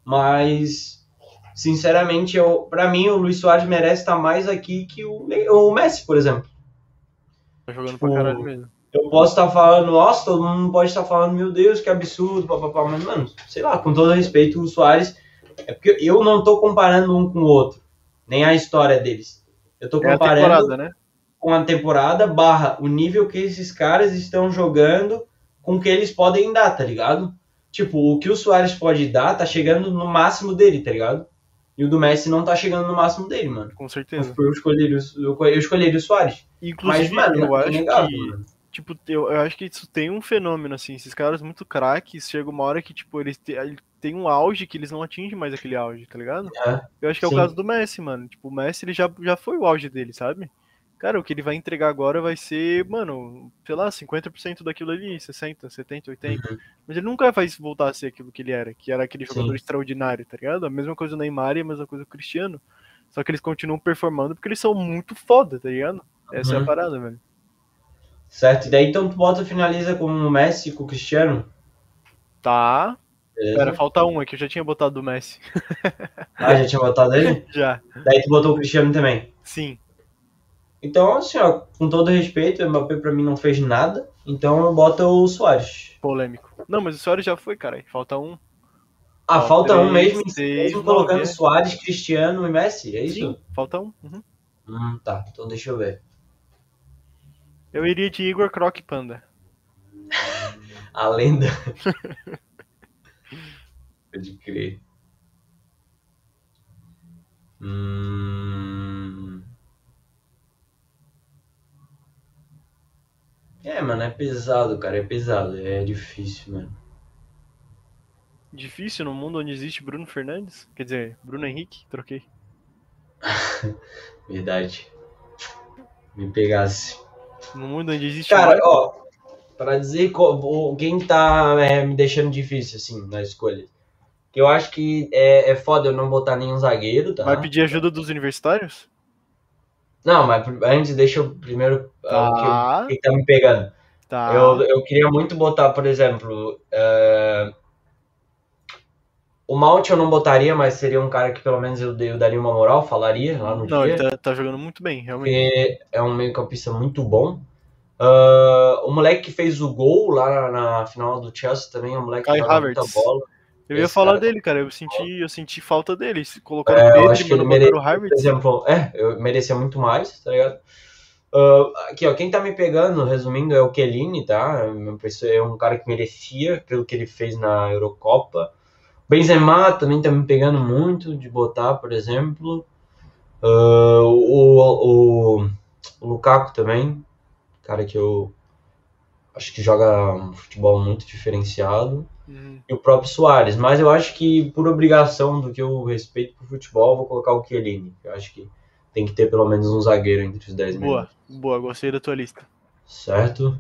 Mas, sinceramente, eu, pra mim o Luiz Soares merece estar mais aqui que o, o Messi, por exemplo. Tá jogando Tipo, pra caralho mesmo. Eu posso estar falando, nossa, todo mundo pode estar falando, meu Deus, que absurdo, papapá, mas, mano, sei lá, com todo respeito, o Soares. É porque eu não tô comparando um com o outro, nem a história deles. Eu tô É a comparando temporada, né? com a temporada barra o nível que esses caras estão jogando com o que eles podem dar, tá ligado? Tipo, o que o Soares pode dar tá chegando no máximo dele, tá ligado? E o do Messi não tá chegando no máximo dele, mano. Com certeza. Eu escolheria, o- eu, escolheria o Soares. Inclusive, Mas, mano, eu é acho inegável, que. mano. Tipo, eu, eu acho que isso tem um fenômeno, assim. Esses caras muito craques, chega uma hora que, tipo, eles te- ele tem um auge que eles não atingem mais aquele auge, tá ligado? É, Eu acho que é sim. o caso do Messi, mano. Tipo, o Messi, ele já, já foi o auge dele, sabe? Cara, o que ele vai entregar agora vai ser, mano, sei lá, 50% daquilo ali, 60, 70, 80. Uhum. Mas ele nunca vai voltar a ser aquilo que ele era, que era aquele jogador Sim. extraordinário, tá ligado? A mesma coisa o Neymar e a mesma coisa o Cristiano. Só que eles continuam performando porque eles são muito foda, tá ligado? Essa é a Uhum. parada, velho. Certo, e daí então tu bota finaliza com o Messi e com o Cristiano. Tá. Beleza? Pera, falta um aqui, eu já tinha botado o Messi. (laughs) Ah, já tinha botado ele? (laughs) Já. Daí tu botou o Cristiano também. Sim. Então, assim, ó, com todo respeito, o Mbappé pra mim não fez nada. Então eu boto o Soares. Polêmico. Não, mas o Soares já foi, cara. Falta um. Ah, Ó, falta um mesmo, seis, mesmo nove, colocando é. Soares, Cristiano e Messi, é isso? Sim, falta um. Uhum. Hum, tá, então deixa eu ver. Eu iria de Igor Croc Panda. (laughs) A lenda. (laughs) Pode crer. Hum... É, mano, é pesado, cara, é pesado, é difícil, mano. Difícil no mundo onde existe Bruno Fernandes? Quer dizer, Bruno Henrique? Troquei. (laughs) Verdade. Me pegasse. No mundo onde existe. Cara, Michael- ó, pra dizer quem tá é, me deixando difícil, assim, na escolha. Que eu acho que é, é foda eu não botar nenhum zagueiro, tá? Vai pedir ajuda dos universitários? Não, mas antes deixa eu primeiro o que, Tá. o que tá me pegando. Tá. Eu, eu queria muito botar, por exemplo, é, o Mount eu não botaria, mas seria um cara que pelo menos eu, eu daria uma moral, falaria lá no Não, dia. ele tá, tá jogando muito bem, realmente. porque é um meio-campista muito bom. Ah, o moleque que fez o gol lá na, na final do Chelsea também é um moleque que Kai joga Havertz. muita bola. Eu ia falar cara... dele, cara. Eu senti, eu senti falta dele. Colocaram é, Pedro e mano, mere... o Harvard. Por exemplo, é, eu merecia muito mais, tá ligado? Uh, aqui, ó, quem tá me pegando, resumindo, é o Kellini, tá? É um cara que merecia pelo que ele fez na Eurocopa. Benzema também tá me pegando muito de botar, por exemplo. Uh, o, o, o Lukaku também, cara que eu acho que joga um futebol muito diferenciado. Uhum. E o próprio Soares. Mas eu acho que, por obrigação do que eu respeito pro futebol, vou colocar o Chiellini. Eu acho que tem que ter pelo menos um zagueiro entre os 10 Boa, boa, gostei da tua lista. Certo.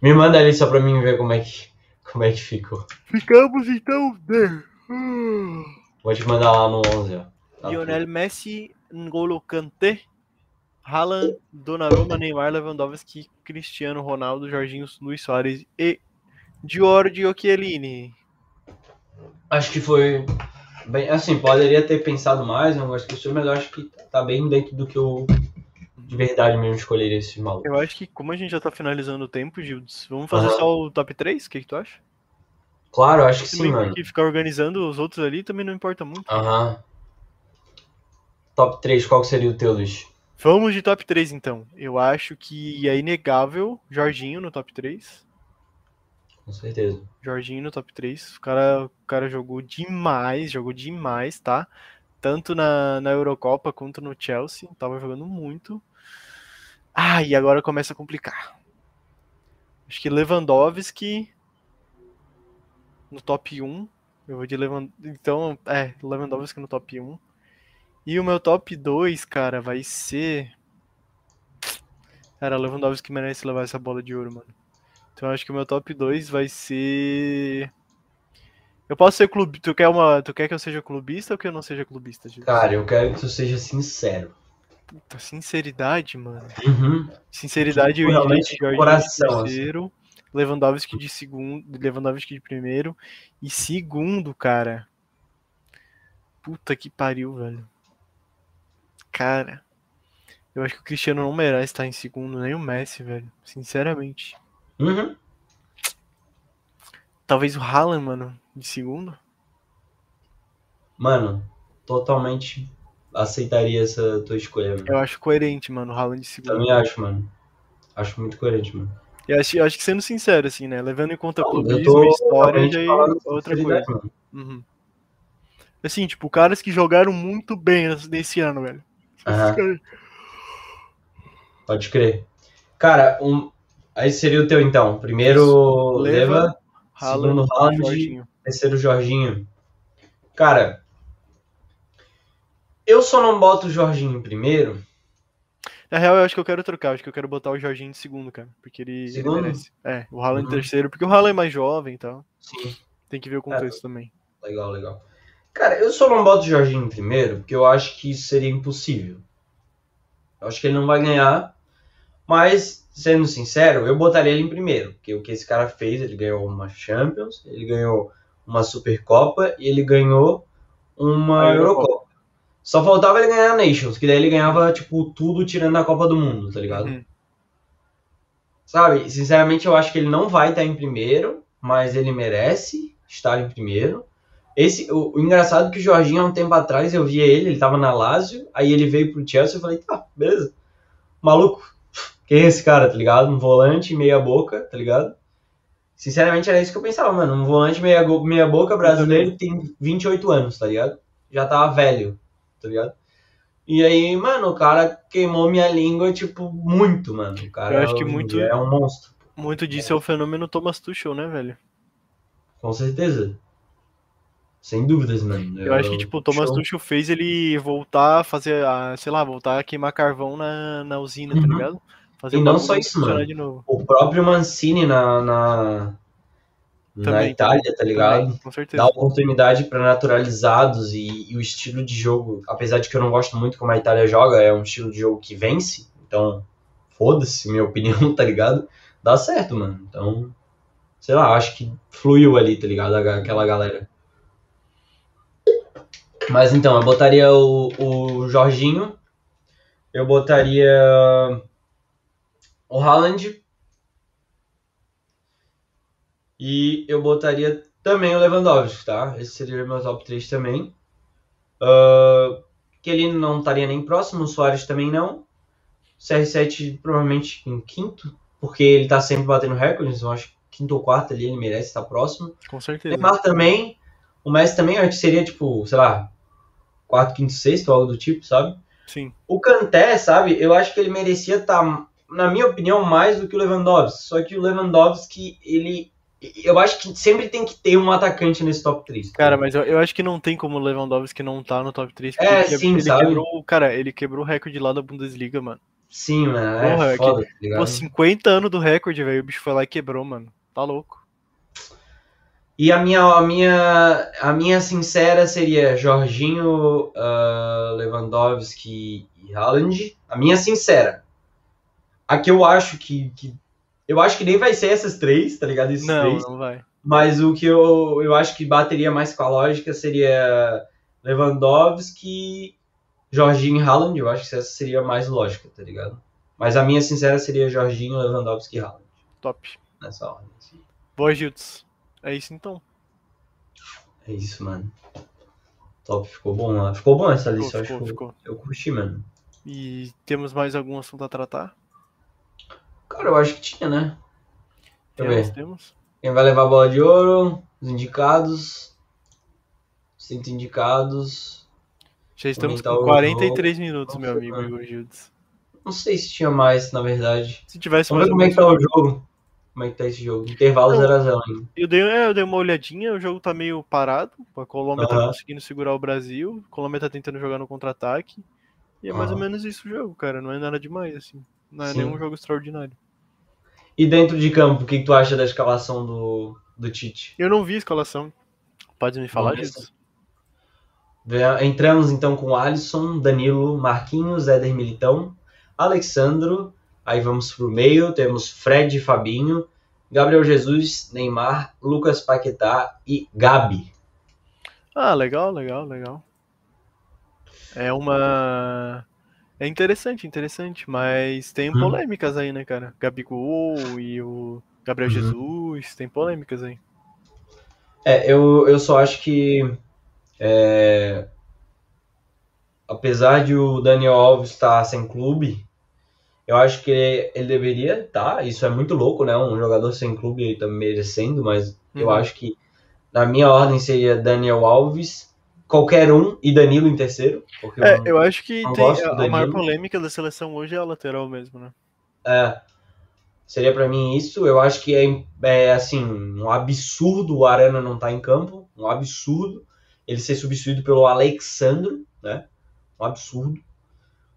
Me manda ali só pra mim ver como é que, como é que ficou. Ficamos então. Né? Vou te mandar lá no 11, ó. Tá Lionel Messi, N'Golo Kanté, Haaland, Donnarumma, Neymar, Lewandowski, Cristiano Ronaldo, Jorginho, Luiz Soares e Giorgio Chiellini. Acho que foi bem, assim, poderia ter pensado mais em algumas questões, mas eu acho que tá bem dentro do que eu de verdade mesmo escolheria esse maluco. Eu acho que como a gente já tá finalizando o tempo, Gildes, vamos fazer uhum. só o top 3? O que, que tu acha? Claro, eu acho que sim, mano. Porque ficar organizando os outros ali também não importa muito. Aham. Uhum. Top 3, qual seria o teu, Luiz? Vamos de top 3 então. Eu acho que é inegável Jorginho no top 3. Com certeza. Jorginho no top 3. O cara, o cara jogou demais, jogou demais, tá? Tanto na, na Eurocopa quanto no Chelsea. Tava jogando muito. Ah, e agora começa a complicar. Acho que Lewandowski no top 1. Eu vou de Lewandowski. Então, é, Lewandowski no top 1. E o meu top 2, cara, vai ser. Cara, Lewandowski merece levar essa bola de ouro, mano. Então acho que o meu top 2 vai ser. Eu posso ser clube. Tu quer, uma... tu quer que eu seja clubista ou que eu não seja clubista? Cara, eu quero que tu seja sincero. Puta, sinceridade, mano. Uhum. Sinceridade tipo, eu iria de coração, de terceiro, assim. Lewandowski de segundo, Lewandowski de primeiro e segundo, cara. Puta que pariu, velho. Cara, eu acho que o Cristiano não merece estar em segundo, nem o Messi, velho. Sinceramente. Uhum. Talvez o Haaland, mano, de segundo. Mano, totalmente aceitaria essa tua escolha, mano. Eu acho coerente, mano, o Haaland segundo. Também acho, mano. Acho muito coerente, mano. Eu acho, eu acho que sendo sincero, assim, né? Levando em conta o clubismo, história, já é outra coisa. Uhum. Assim, tipo, caras que jogaram muito bem nesse ano, velho. Uhum. Pode crer. Cara, um, aí seria o teu então. Primeiro Leva, Leva segundo Haaland, terceiro Jorginho. Cara, eu só não boto o Jorginho em primeiro. Na real, eu acho que eu quero trocar. Acho que eu quero botar o Jorginho em segundo, cara. Porque ele, ele merece. É, o Haaland uhum. em terceiro. Porque o Haaland é mais jovem e tal. Sim. Tem que ver o contexto é, também. Legal, legal. Cara, eu só não boto o Jorginho em primeiro porque eu acho que isso seria impossível. Eu acho que ele não vai ganhar. Mas, sendo sincero, eu botaria ele em primeiro. Porque o que esse cara fez, ele ganhou uma Champions, ele ganhou uma Supercopa e ele ganhou uma Eurocopa. Só faltava ele ganhar a Nations, que daí ele ganhava, tipo, tudo tirando a Copa do Mundo, tá ligado? Uhum. Sabe, sinceramente eu acho que ele não vai estar em primeiro, mas ele merece estar em primeiro. Esse, o, o, engraçado é que o Jorginho, há um tempo atrás, eu via ele, ele tava na Lazio, aí ele veio pro Chelsea e falei, tá, beleza. Maluco, quem é esse cara, tá ligado? Um volante meia boca, tá ligado? Sinceramente era isso que eu pensava, mano. Um volante meia, meia boca brasileiro tem 28 anos, tá ligado? Já tava velho, tá ligado? E aí, mano, o cara queimou minha língua, tipo, muito, mano. O cara eu acho que muito, é um monstro. Muito disso é o fenômeno Thomas Tuchel, né, velho? Com certeza. Sem dúvidas, mano. Eu, eu acho que, tipo, o Thomas show. Tuchel fez ele voltar a fazer, a, sei lá, voltar a queimar carvão na, na usina, tá uhum. tá ligado? Fazer e não só isso, mano. O próprio Mancini na, na, Também, na Itália, tá ligado? Também, com certeza. Dá oportunidade para naturalizados e, e, o estilo de jogo, apesar de que eu não gosto muito como a Itália joga, é um estilo de jogo que vence, então foda-se, minha (laughs) opinião, tá ligado? Dá certo, mano. Então, sei lá, acho que fluiu ali, tá ligado? Aquela galera. Mas então, eu botaria o, o Jorginho, eu botaria o Haaland e eu botaria Também o Lewandowski, tá? Esse seria o meu top 3 também. Uh, que ele não estaria nem próximo, o Soares também não. CR7 provavelmente em quinto, porque ele tá sempre batendo recordes, eu acho que quinto ou quarto ali ele merece estar próximo. Com certeza. Neymar também, o Messi também, eu acho que seria tipo, sei lá, quarto, quinto, sexto, algo do tipo, sabe? Sim. O Kanté, sabe, eu acho que ele merecia estar, tá, na minha opinião, mais do que o Lewandowski. Só que o Lewandowski, ele eu acho que sempre tem que ter um atacante nesse top 3. Tá? Cara, mas eu, eu, acho que não tem como o Lewandowski não tá no top 3. É, ele, sim, ele sabe? Quebrou, cara, ele quebrou o recorde lá da Bundesliga, mano. Sim, mano. É Porra, é foda, que, tá pô, 50 anos do recorde, velho. O bicho foi lá e quebrou, mano. Tá louco. E a minha, a minha, a minha sincera seria Jorginho, uh, Lewandowski e Haaland. A minha sincera. A que eu acho que, que eu acho que nem vai ser essas três, tá ligado? Esses não, três. não vai. Mas o que eu, eu acho que bateria mais com a lógica seria Lewandowski, Jorginho e Haaland. Eu acho que essa seria mais lógica, tá ligado? Mas a minha sincera seria Jorginho, Lewandowski e Haaland. Top. Nessa ordem. Boa, Gildes. É isso então. É isso, mano. Top, ficou bom lá. Ficou bom essa lista, ficou, acho ficou. eu curti, mano. E temos mais algum assunto a tratar? Cara, eu acho que tinha, né? Temos, temos. Quem vai levar a bola de ouro? Os indicados. Cinco indicados. Já estamos com 43 minutos, meu amigo Igor Gildes. Não sei se tinha mais, na verdade. Se tivesse Vamos mais. ver como é que tá o jogo. Como é que tá esse jogo? Intervalo 0x0 ainda. Eu dei, é, eu dei uma olhadinha, o jogo tá meio parado. A Colômbia uh -huh. tá conseguindo segurar o Brasil. A Colômbia tá tentando jogar no contra-ataque. E é mais ou menos isso o jogo, cara. Não é nada demais, assim. Não é Sim. nenhum jogo extraordinário. E dentro de campo, o que, que tu acha da escalação do, do Tite? Eu não vi a escalação. Pode me falar disso? Entramos então com Alisson, Danilo, Marquinhos, Éder Militão, Alexandro. Aí vamos pro meio, temos Fred e Fabinho, Gabriel Jesus, Neymar, Lucas Paquetá e Gabi. Ah, legal, legal, legal. É uma é interessante, interessante, mas tem hum. polêmicas aí, né, cara? Gabigol e o Gabriel uhum. Jesus, tem polêmicas aí. É, eu, eu só acho que é, apesar de o Daniel Alves estar sem clube, eu acho que ele, ele deveria estar. Tá? Isso é muito louco, né? Um jogador sem clube ele tá merecendo, mas uhum. eu acho que na minha ordem seria Daniel Alves, qualquer um e Danilo em terceiro. é, eu, eu acho que tem, a, a maior polêmica da seleção hoje é a lateral mesmo, né? É. Seria para mim isso. Eu acho que é, é assim, um absurdo o Arana não estar tá em campo. Um absurdo. Ele ser substituído pelo Alexandro, né? Um absurdo.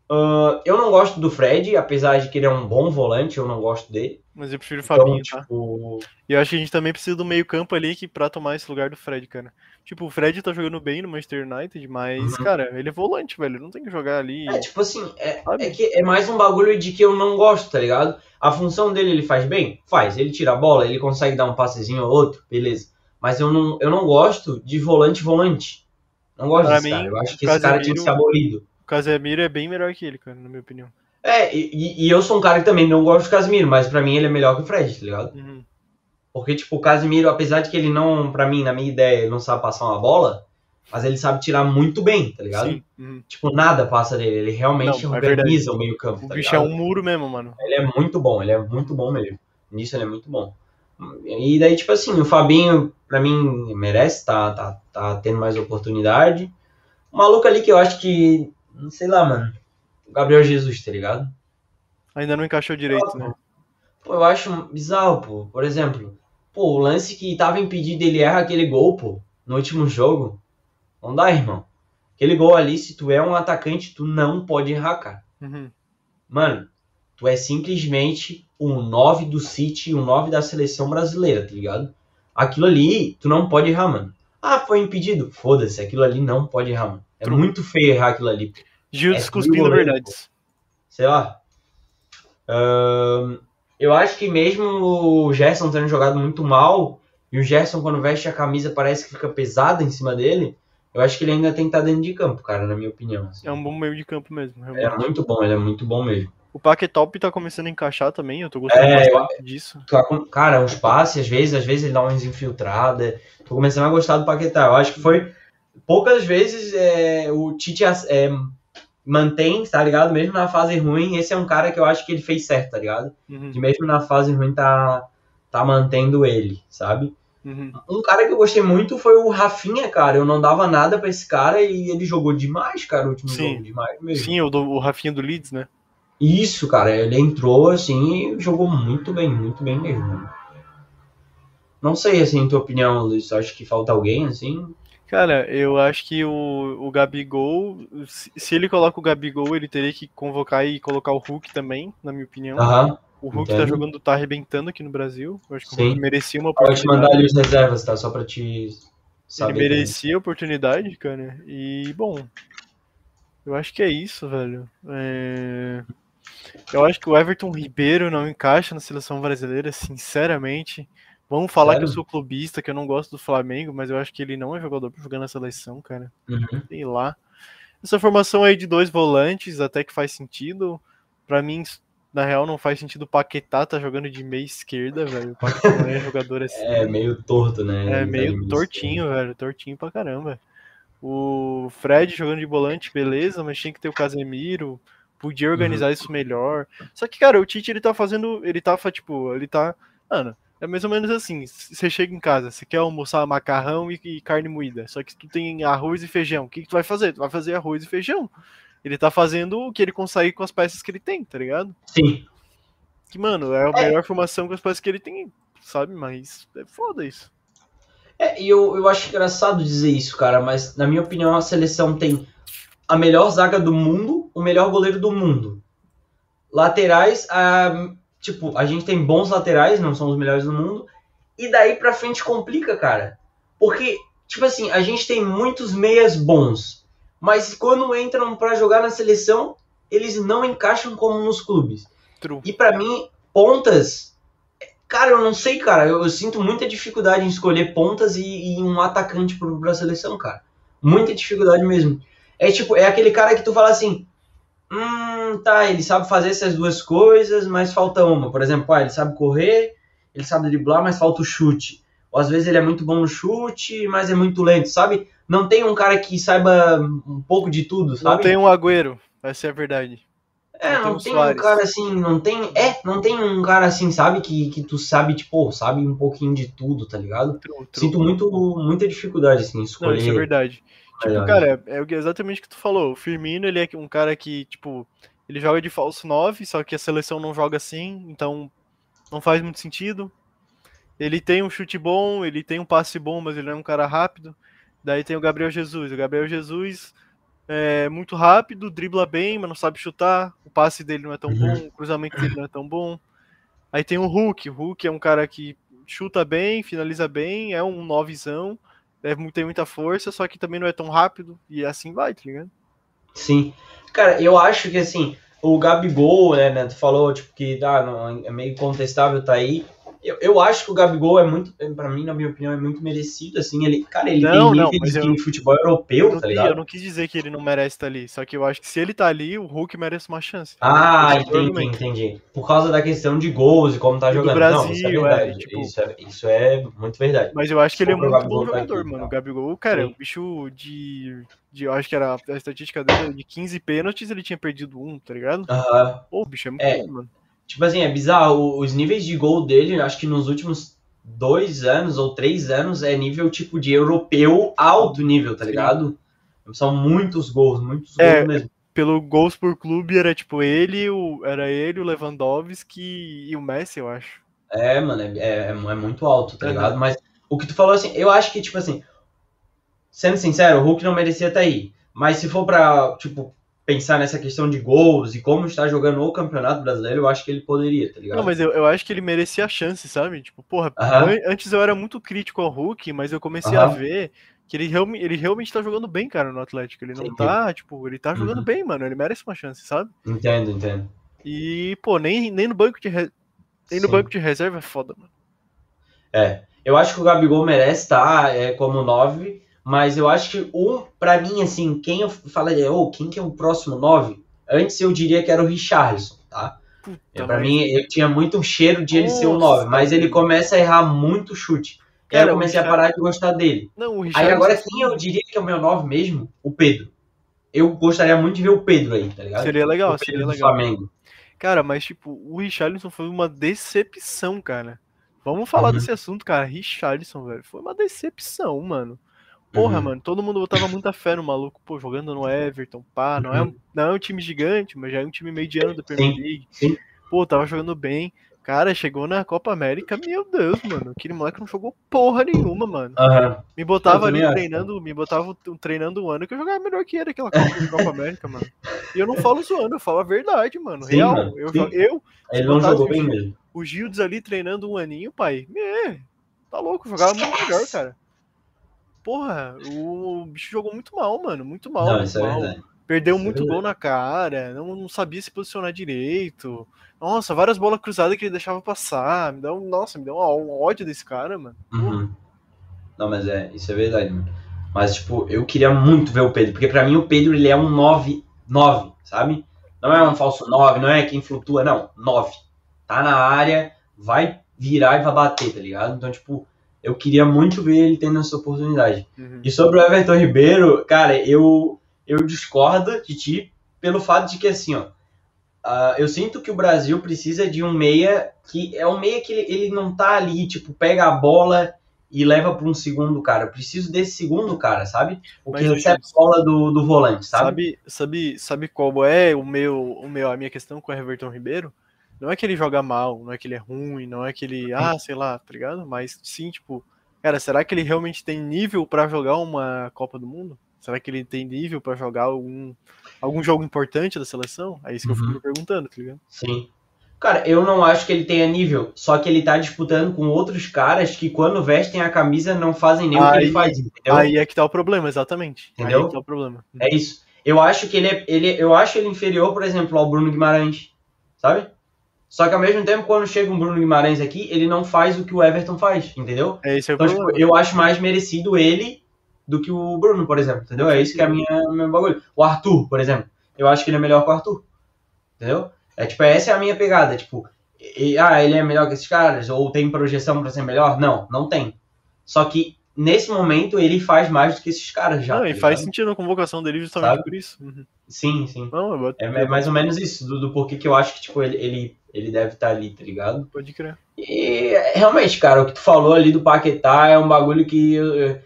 Uh, eu não gosto do Fred, apesar de que ele é um bom volante, eu não gosto dele. Mas eu prefiro o Fabinho, então, tá? Tipo... E eu acho que a gente também precisa do meio campo ali que pra tomar esse lugar do Fred, cara. Tipo, o Fred tá jogando bem no Manchester United, mas, uhum. cara, ele é volante, velho. Não tem que jogar ali. É, tipo assim, é, é, que é mais um bagulho de que eu não gosto, tá ligado? A função dele ele faz bem? Faz. Ele tira a bola, ele consegue dar um passezinho ou outro, beleza. Mas eu não, eu não gosto de volante-volante. Não gosto pra desse mim, cara. Eu acho que esse cara tinha que ser abolido. O Casemiro é bem melhor que ele, cara, na minha opinião. É, e, e, eu sou um cara que também não gosto do Casimiro, mas para mim ele é melhor que o Fred, tá ligado? Uhum. Porque, tipo, o Casimiro, apesar de que ele não, para mim, na minha ideia, ele não sabe passar uma bola, mas ele sabe tirar muito bem, tá ligado? Sim. Uhum. Tipo, nada passa dele, ele realmente não, é organiza é o meio campo, O tá bicho é um muro mesmo, mano. Ele é muito bom, ele é muito bom mesmo. Nisso ele é muito bom. E daí, tipo assim, o Fabinho, pra mim, merece, tá, tá, tá tendo mais oportunidade. O maluco ali que eu acho que, não sei lá, mano, o Gabriel Jesus, tá ligado? Ainda não encaixou direito, né? Pô, eu acho bizarro, pô. Por exemplo, pô, o lance que tava impedido, ele erra aquele gol, pô, no último jogo. Não dá, irmão. Aquele gol ali, se tu é um atacante, tu não pode errar, cara. Uhum. Mano, tu é simplesmente um 9 do City, um 9 da seleção brasileira, tá ligado? Aquilo ali, tu não pode errar, mano. Ah, foi impedido? Foda-se, aquilo ali não pode errar, mano. É True. muito feio errar aquilo ali. Gil é cuspindo verdades. Sei lá. Uh, eu acho que mesmo o Gerson tendo jogado muito mal, e o Gerson quando veste a camisa parece que fica pesada em cima dele, eu acho que ele ainda tem que estar dentro de campo, cara, na minha opinião. Assim. É um bom meio de campo mesmo. Realmente. É muito bom, ele é muito bom mesmo. O Paquetop tá começando a encaixar também, eu tô gostando é, eu, disso. Cara, os passes, às vezes, às vezes ele dá umas infiltradas. Tô começando a gostar do Paquetá. Eu acho que foi. Poucas vezes é, o Tite é, mantém, tá ligado? Mesmo na fase ruim, esse é um cara que eu acho que ele fez certo, tá ligado? Uhum. Que mesmo na fase ruim tá, tá mantendo ele, sabe? Uhum. Um cara que eu gostei muito foi o Rafinha, cara. Eu não dava nada para esse cara e ele jogou demais, cara, o último Sim. jogo. Demais mesmo. Sim, o, do, o Rafinha do Leeds, né? Isso, cara. Ele entrou assim e jogou muito bem, muito bem mesmo. Não sei, assim, tua opinião, Luiz. Acho que falta alguém, assim? Cara, eu acho que o, o Gabigol, se, ele coloca o Gabigol, ele teria que convocar e colocar o Hulk também, na minha opinião. Aham. O Hulk Entendo. tá jogando, tá arrebentando aqui no Brasil. Eu acho que Sim. o Hulk merecia uma oportunidade. Pode mandar ali os reservas, tá? Só pra te saber. Ele merecia a oportunidade, cara. E, bom, eu acho que é isso, velho. É... Eu acho que o Everton Ribeiro não encaixa na seleção brasileira, sinceramente. Vamos falar Sério? que eu sou clubista, que eu não gosto do Flamengo, mas eu acho que ele não é jogador pra jogar na seleção, cara. Uhum. Sei lá. Essa formação aí de dois volantes até que faz sentido. Para mim, na real, não faz sentido o Paquetá tá jogando de meia esquerda, velho. O Paquetá não é (laughs) jogador assim. É meio torto, né? É meio tortinho, velho. Tortinho pra caramba. O Fred jogando de volante, beleza, mas tinha que ter o Casemiro. Podia organizar uhum. isso melhor. Só que, cara, o Tite, ele tá fazendo. Ele tá, tipo, ele tá. Mano, é mais ou menos assim. Você chega em casa, você quer almoçar macarrão e, e, carne moída. Só que tu tem arroz e feijão. O que, que tu vai fazer? Tu vai fazer arroz e feijão. Ele tá fazendo o que ele consegue com as peças que ele tem, tá ligado? Sim. Que, mano, é a é. melhor formação com as peças que ele tem, sabe? Mas é foda isso. É, e eu, eu acho engraçado dizer isso, cara, mas na minha opinião a seleção tem a melhor zaga do mundo, o melhor goleiro do mundo. Laterais, a tipo, a gente tem bons laterais, não são os melhores do mundo, e daí pra frente complica, cara. Porque, tipo assim, a gente tem muitos meias bons, mas quando entram para jogar na seleção, eles não encaixam como nos clubes. True. E para mim, pontas. Cara, eu não sei, cara. Eu, eu, sinto muita dificuldade em escolher pontas e, e um atacante pro, pra seleção, cara. Muita dificuldade mesmo. É tipo, é aquele cara que tu fala assim, hum, tá, ele sabe fazer essas duas coisas, mas falta uma. Por exemplo, ah, ele sabe correr, ele sabe driblar, mas falta o chute. Ou às vezes ele é muito bom no chute, mas é muito lento, sabe? Não tem um cara que saiba um pouco de tudo, sabe? Não tem um agüero, essa é a verdade. É, não, não tem, um, cara assim, não tem. É, não tem um cara assim, sabe, que, que tu sabe, tipo, sabe um pouquinho de tudo, tá ligado? True, true. Sinto muito, muita dificuldade, assim, escolher. Não, isso é verdade. Tipo, cara, é, exatamente o que tu falou. O Firmino, ele é um cara que, tipo, ele joga de falso 9, só que a seleção não joga assim, então não faz muito sentido. Ele tem um chute bom, ele tem um passe bom, mas ele não é um cara rápido. Daí tem o Gabriel Jesus. O Gabriel Jesus é muito rápido, dribla bem, mas não sabe chutar. O passe dele não é tão uhum. bom, o cruzamento dele não é tão bom. Aí tem o Hulk. O Hulk é um cara que chuta bem, finaliza bem, é um novizão, deve ter muita força, só que também não é tão rápido, e assim vai, tá ligado? Sim. Cara, eu acho que assim, o Gabigol, né, né tu falou tipo, que ah, não, é meio contestável tá aí. Eu, eu acho que o Gabigol é muito, para mim, na minha opinião, é muito merecido, assim, ele, cara, ele não, tem níveis de eu, futebol europeu, eu tá ligado? Eu não quis dizer que ele não merece estar ali, só que eu acho que se ele tá ali, o Hulk merece uma chance. Ah, entendi, entendi. Por causa da questão de gols e como tá jogando. Do Brasil, não, isso é, verdade. É, tipo, isso, é, isso é muito verdade. Mas eu acho que ele é muito bom jogador, tá aqui, mano. O Gabigol, cara, Sim. o bicho de, de, eu acho que era a estatística dele, de 15 pênaltis, ele tinha perdido um, tá ligado? Aham. Uh -huh. Pô, o bicho é muito é. bom, mano. Tipo assim, é bizarro. Os níveis de gol dele, acho que nos últimos dois anos ou três anos é nível tipo de europeu alto nível, tá ligado? São muitos gols, muitos é, gols mesmo. Pelo gols por clube era tipo ele, o, era ele, o Lewandowski e o Messi, eu acho. É, mano, é, é, é muito alto, tá ligado? Mas o que tu falou assim, eu acho que, tipo assim, sendo sincero, o Hulk não merecia estar aí. Mas se for pra, tipo, pensar nessa questão de gols e como está jogando o Campeonato Brasileiro, eu acho que ele poderia, tá ligado? Não, mas eu, eu acho que ele merecia a chance, sabe? Tipo, porra, antes eu era muito crítico ao Hulk, mas eu comecei a ver que ele, real, ele realmente tá jogando bem, cara, no Atlético. Ele não Sim. tá, tipo, ele tá jogando uh uhum. bem, mano. Ele merece uma chance, sabe? Entendo, entendo. E, pô, nem, nem no banco de re... nem no banco de reserva é foda, mano. É. Eu acho que o Gabigol merece estar tá, é, como 9, mas eu acho que um, para mim, assim, quem eu falaria, ou oh, quem que é o próximo 9? Antes eu diria que era o Richarlison, tá? Pra mas... mim, ele tinha muito cheiro de ele Nossa. ser o 9, mas ele começa a errar muito chute. Cara, aí eu comecei Richard... a parar de gostar dele. Não, aí agora quem eu diria que é o meu 9 mesmo? O Pedro. Eu gostaria muito de ver o Pedro aí, tá ligado? Seria legal, seria legal. Flamengo. Cara, mas tipo, o Richarlison foi uma decepção, cara. Vamos falar uhum. desse assunto, cara. Richarlison, velho. Foi uma decepção, mano. Porra, uhum. mano, todo mundo botava muita fé no maluco, pô, jogando no Everton, pá. Não, é uhum. é, não é um time gigante, mas já é um time mediano da Premier League. Sim. Pô, tava jogando bem. Cara, chegou na Copa América, meu Deus, mano. Aquele moleque não jogou porra nenhuma, mano. Uhum. Me botava ali treinando, me botava treinando um ano que eu jogava melhor que ele aquela Copa, Copa América, mano. E eu não falo zoando, eu falo a verdade, mano. Sim, Real. Mano. Eu, eu, ele não jogou bem mesmo. O Gildes ali treinando um aninho, pai. Me, tá louco, jogava muito melhor, cara. Porra, o bicho jogou muito mal, mano. Muito mal. Não, muito isso é mal. é verdade. Perdeu isso é muito é gol na cara, não, não sabia se posicionar direito. Nossa, várias bolas cruzadas que ele deixava passar. Me dá um, nossa, me deu um, ódio desse cara, mano. Uhum. Não, mas é, isso é verdade, mano. Mas, tipo, eu queria muito ver o Pedro, porque para mim o Pedro ele é um 9, 9, sabe? Não é um falso 9, não é quem flutua, não, 9. Tá na área, vai virar e vai bater, tá ligado? Então, tipo, eu queria muito ver ele tendo essa oportunidade. Uhum. E sobre o Everton Ribeiro, cara, eu, eu discordo de ti pelo fato de que, assim, ó, Uh, eu sinto que o Brasil precisa de um meia que é um meia que ele, ele não tá ali, tipo, pega a bola e leva para um segundo cara. Eu preciso desse segundo cara, sabe? O que recebe a bola do, do volante, sabe? Sabe, sabe, sabe qual é o meu, o meu, a minha questão com o Everton Ribeiro? Não é que ele joga mal, não é que ele é ruim, não é que ele, ah, sei lá, tá ligado? Mas sim, tipo, cara, será que ele realmente tem nível para jogar uma Copa do Mundo? Será que ele tem nível para jogar algum, algum jogo importante da seleção? É isso que uhum. eu fico uhum. me perguntando, tá ligado? Sim. Cara, eu não acho que ele tenha nível, só que ele tá disputando com outros caras que quando vestem a camisa não fazem nem aí, o que ele faz, entendeu? Aí é que tá o problema, exatamente. Entendeu? Aí é que tá o problema. É isso. Eu acho que ele é, ele, eu acho ele inferior, por exemplo, ao Bruno Guimarães, sabe? Só que ao mesmo tempo, quando chega um Bruno Guimarães aqui, ele não faz o que o Everton faz, entendeu? É isso então, tipo, eu acho mais merecido ele do que o Bruno, por exemplo, entendeu? É isso que é a minha, meu bagulho. O Arthur, por exemplo, eu acho que ele é melhor que o Arthur, entendeu? É tipo, essa é a minha pegada, tipo, e, ah, ele é melhor que esses caras, ou tem projeção para ser melhor? Não, não tem. Só que nesse momento ele faz mais do que esses caras já. Não, tá e faz sentido a convocação dele justamente Sabe? por isso. Uhum. Sim, sim. Não, é, é, mais ou menos isso, do, do, porquê que eu acho que, tipo, ele, ele, ele deve estar tá ali, tá ligado? Pode crer. E realmente, cara, o que tu falou ali do Paquetá é um bagulho que eu,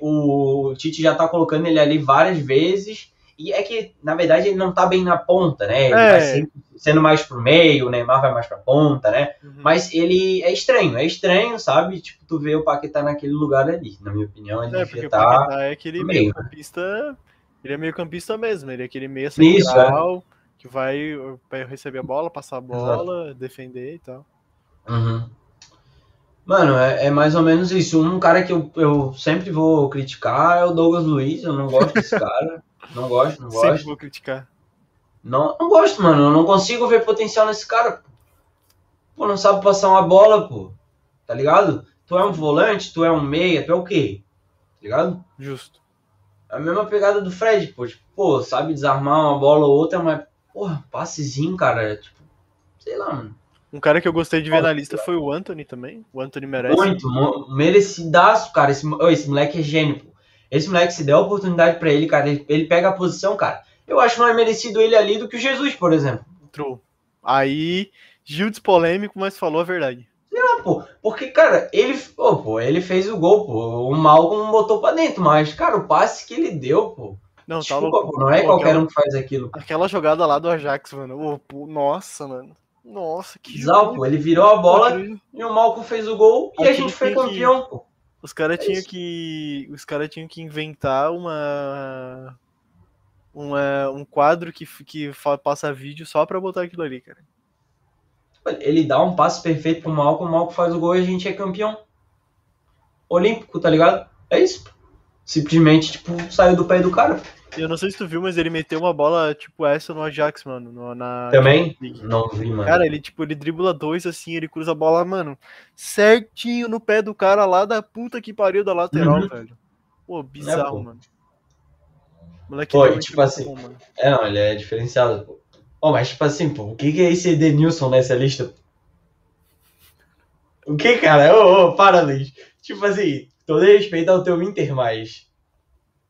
o Tite já tá colocando ele ali várias vezes. E é que, na verdade, ele não tá bem na ponta, né? Ele é. vai sempre sendo mais pro meio, o Neymar vai mais pra ponta, né? Uhum. Mas ele é estranho, é estranho, sabe? Tipo, tu vê o Paquetá naquele lugar ali. Na minha opinião, ele é, porque tá o Paquetá é aquele meio campista. Ele é meio campista mesmo, ele é aquele meio central é. Que vai, vai receber a bola, passar a bola, Exato. defender e tal. Uhum. Mano, é, é, mais ou menos isso. Um cara que eu, eu sempre vou criticar é o Douglas Luiz. Eu não gosto desse cara. Não gosto, não gosto. Sempre vou criticar. Não, não gosto, mano. Eu não consigo ver potencial nesse cara. Pô, não sabe passar uma bola, pô. Tá ligado? Tu é um volante, tu é um meia, tu é o quê? Tá ligado? Justo. É a mesma pegada do Fred, pô. Tipo, pô, sabe desarmar uma bola ou outra, mas, porra, passezinho, cara. Tipo, sei lá, mano. Um cara que eu gostei de ver na lista foi o Anthony também. O Anthony merece. Muito, merecidaço, cara. Esse, esse moleque é gênio, pô. Esse moleque, se der a oportunidade para ele, cara, ele, ele, pega a posição, cara. Eu acho mais merecido ele ali do que o Jesus, por exemplo. True. Aí, Gildes polêmico, mas falou a verdade. Não, pô, porque, cara, ele, oh, pô, ele fez o gol, pô. O Malcolm botou pra dentro, mas, cara, o passe que ele deu, pô. Não, tá Desculpa, louco. Pô, não é pô, qualquer aquela, um que faz aquilo. Aquela jogada lá do Ajax, mano. Pô, nossa, mano. Nossa, que Exato, ele virou a bola e o Malcolm fez o gol e a gente foi campeão, que... pô. Os caras é tinham que. Os caras tinham que inventar uma. Uma, um quadro que, que passa vídeo só pra botar aquilo ali, cara. Ele dá um passe perfeito pro Malcolm, o Malcolm faz o gol e a gente é campeão. Olímpico, tá ligado? É isso. Simplesmente, tipo, saiu do pé do cara. Eu não sei se tu viu, mas ele meteu uma bola tipo essa no Ajax, mano. No, na Também? Não vi, mano. Cara, ele tipo, ele dribla dois assim, ele cruza a bola, mano, certinho no pé do cara lá da puta que pariu da lateral, uhum. velho. Pô, bizarro, é, pô. mano. Moleque pô, tipo assim. Bom, é, não, ele é diferenciado, pô. Oh, mas tipo assim, pô, o que, que é esse Edenilson nessa lista? O que, cara? Ô, oh, oh, para, Luiz. Tipo assim, todo respeito ao teu Inter, mas.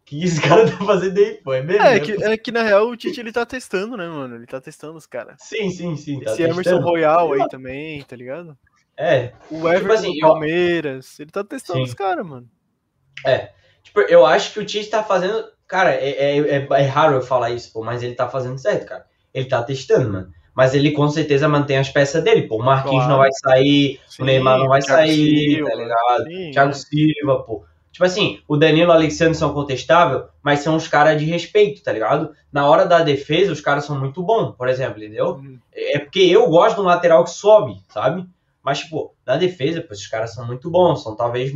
Que esse (laughs) cara tá fazendo aí, pô? É mesmo? É, né, que, é que na real o Tite ele tá testando, né, mano? Ele tá testando os caras. Sim, sim, sim. Tá Esse testando. Emerson Royal aí também, tá ligado? É. O tipo Everton tipo assim, Palmeiras. Eu... Ele tá testando sim. os caras, mano. É. Tipo, eu acho que o Tite tá fazendo. Cara, é, é, é, é raro eu falar isso, pô, mas ele tá fazendo certo, cara. Ele tá testando, mano mas ele com certeza mantém as peças dele, pô. O Marquinhos claro. não vai sair, Sim, o Neymar não vai Thiago sair, Silva, tá ligado? Sim, Thiago Silva, pô. Tipo assim, o Danilo e o Alexandre são contestáveis, mas são uns caras de respeito, tá ligado? Na hora da defesa, os caras são muito bons, por exemplo, entendeu? Uhum. É porque eu gosto do lateral que sobe, sabe? Mas, tipo, na defesa, pô, esses caras são muito bons, são talvez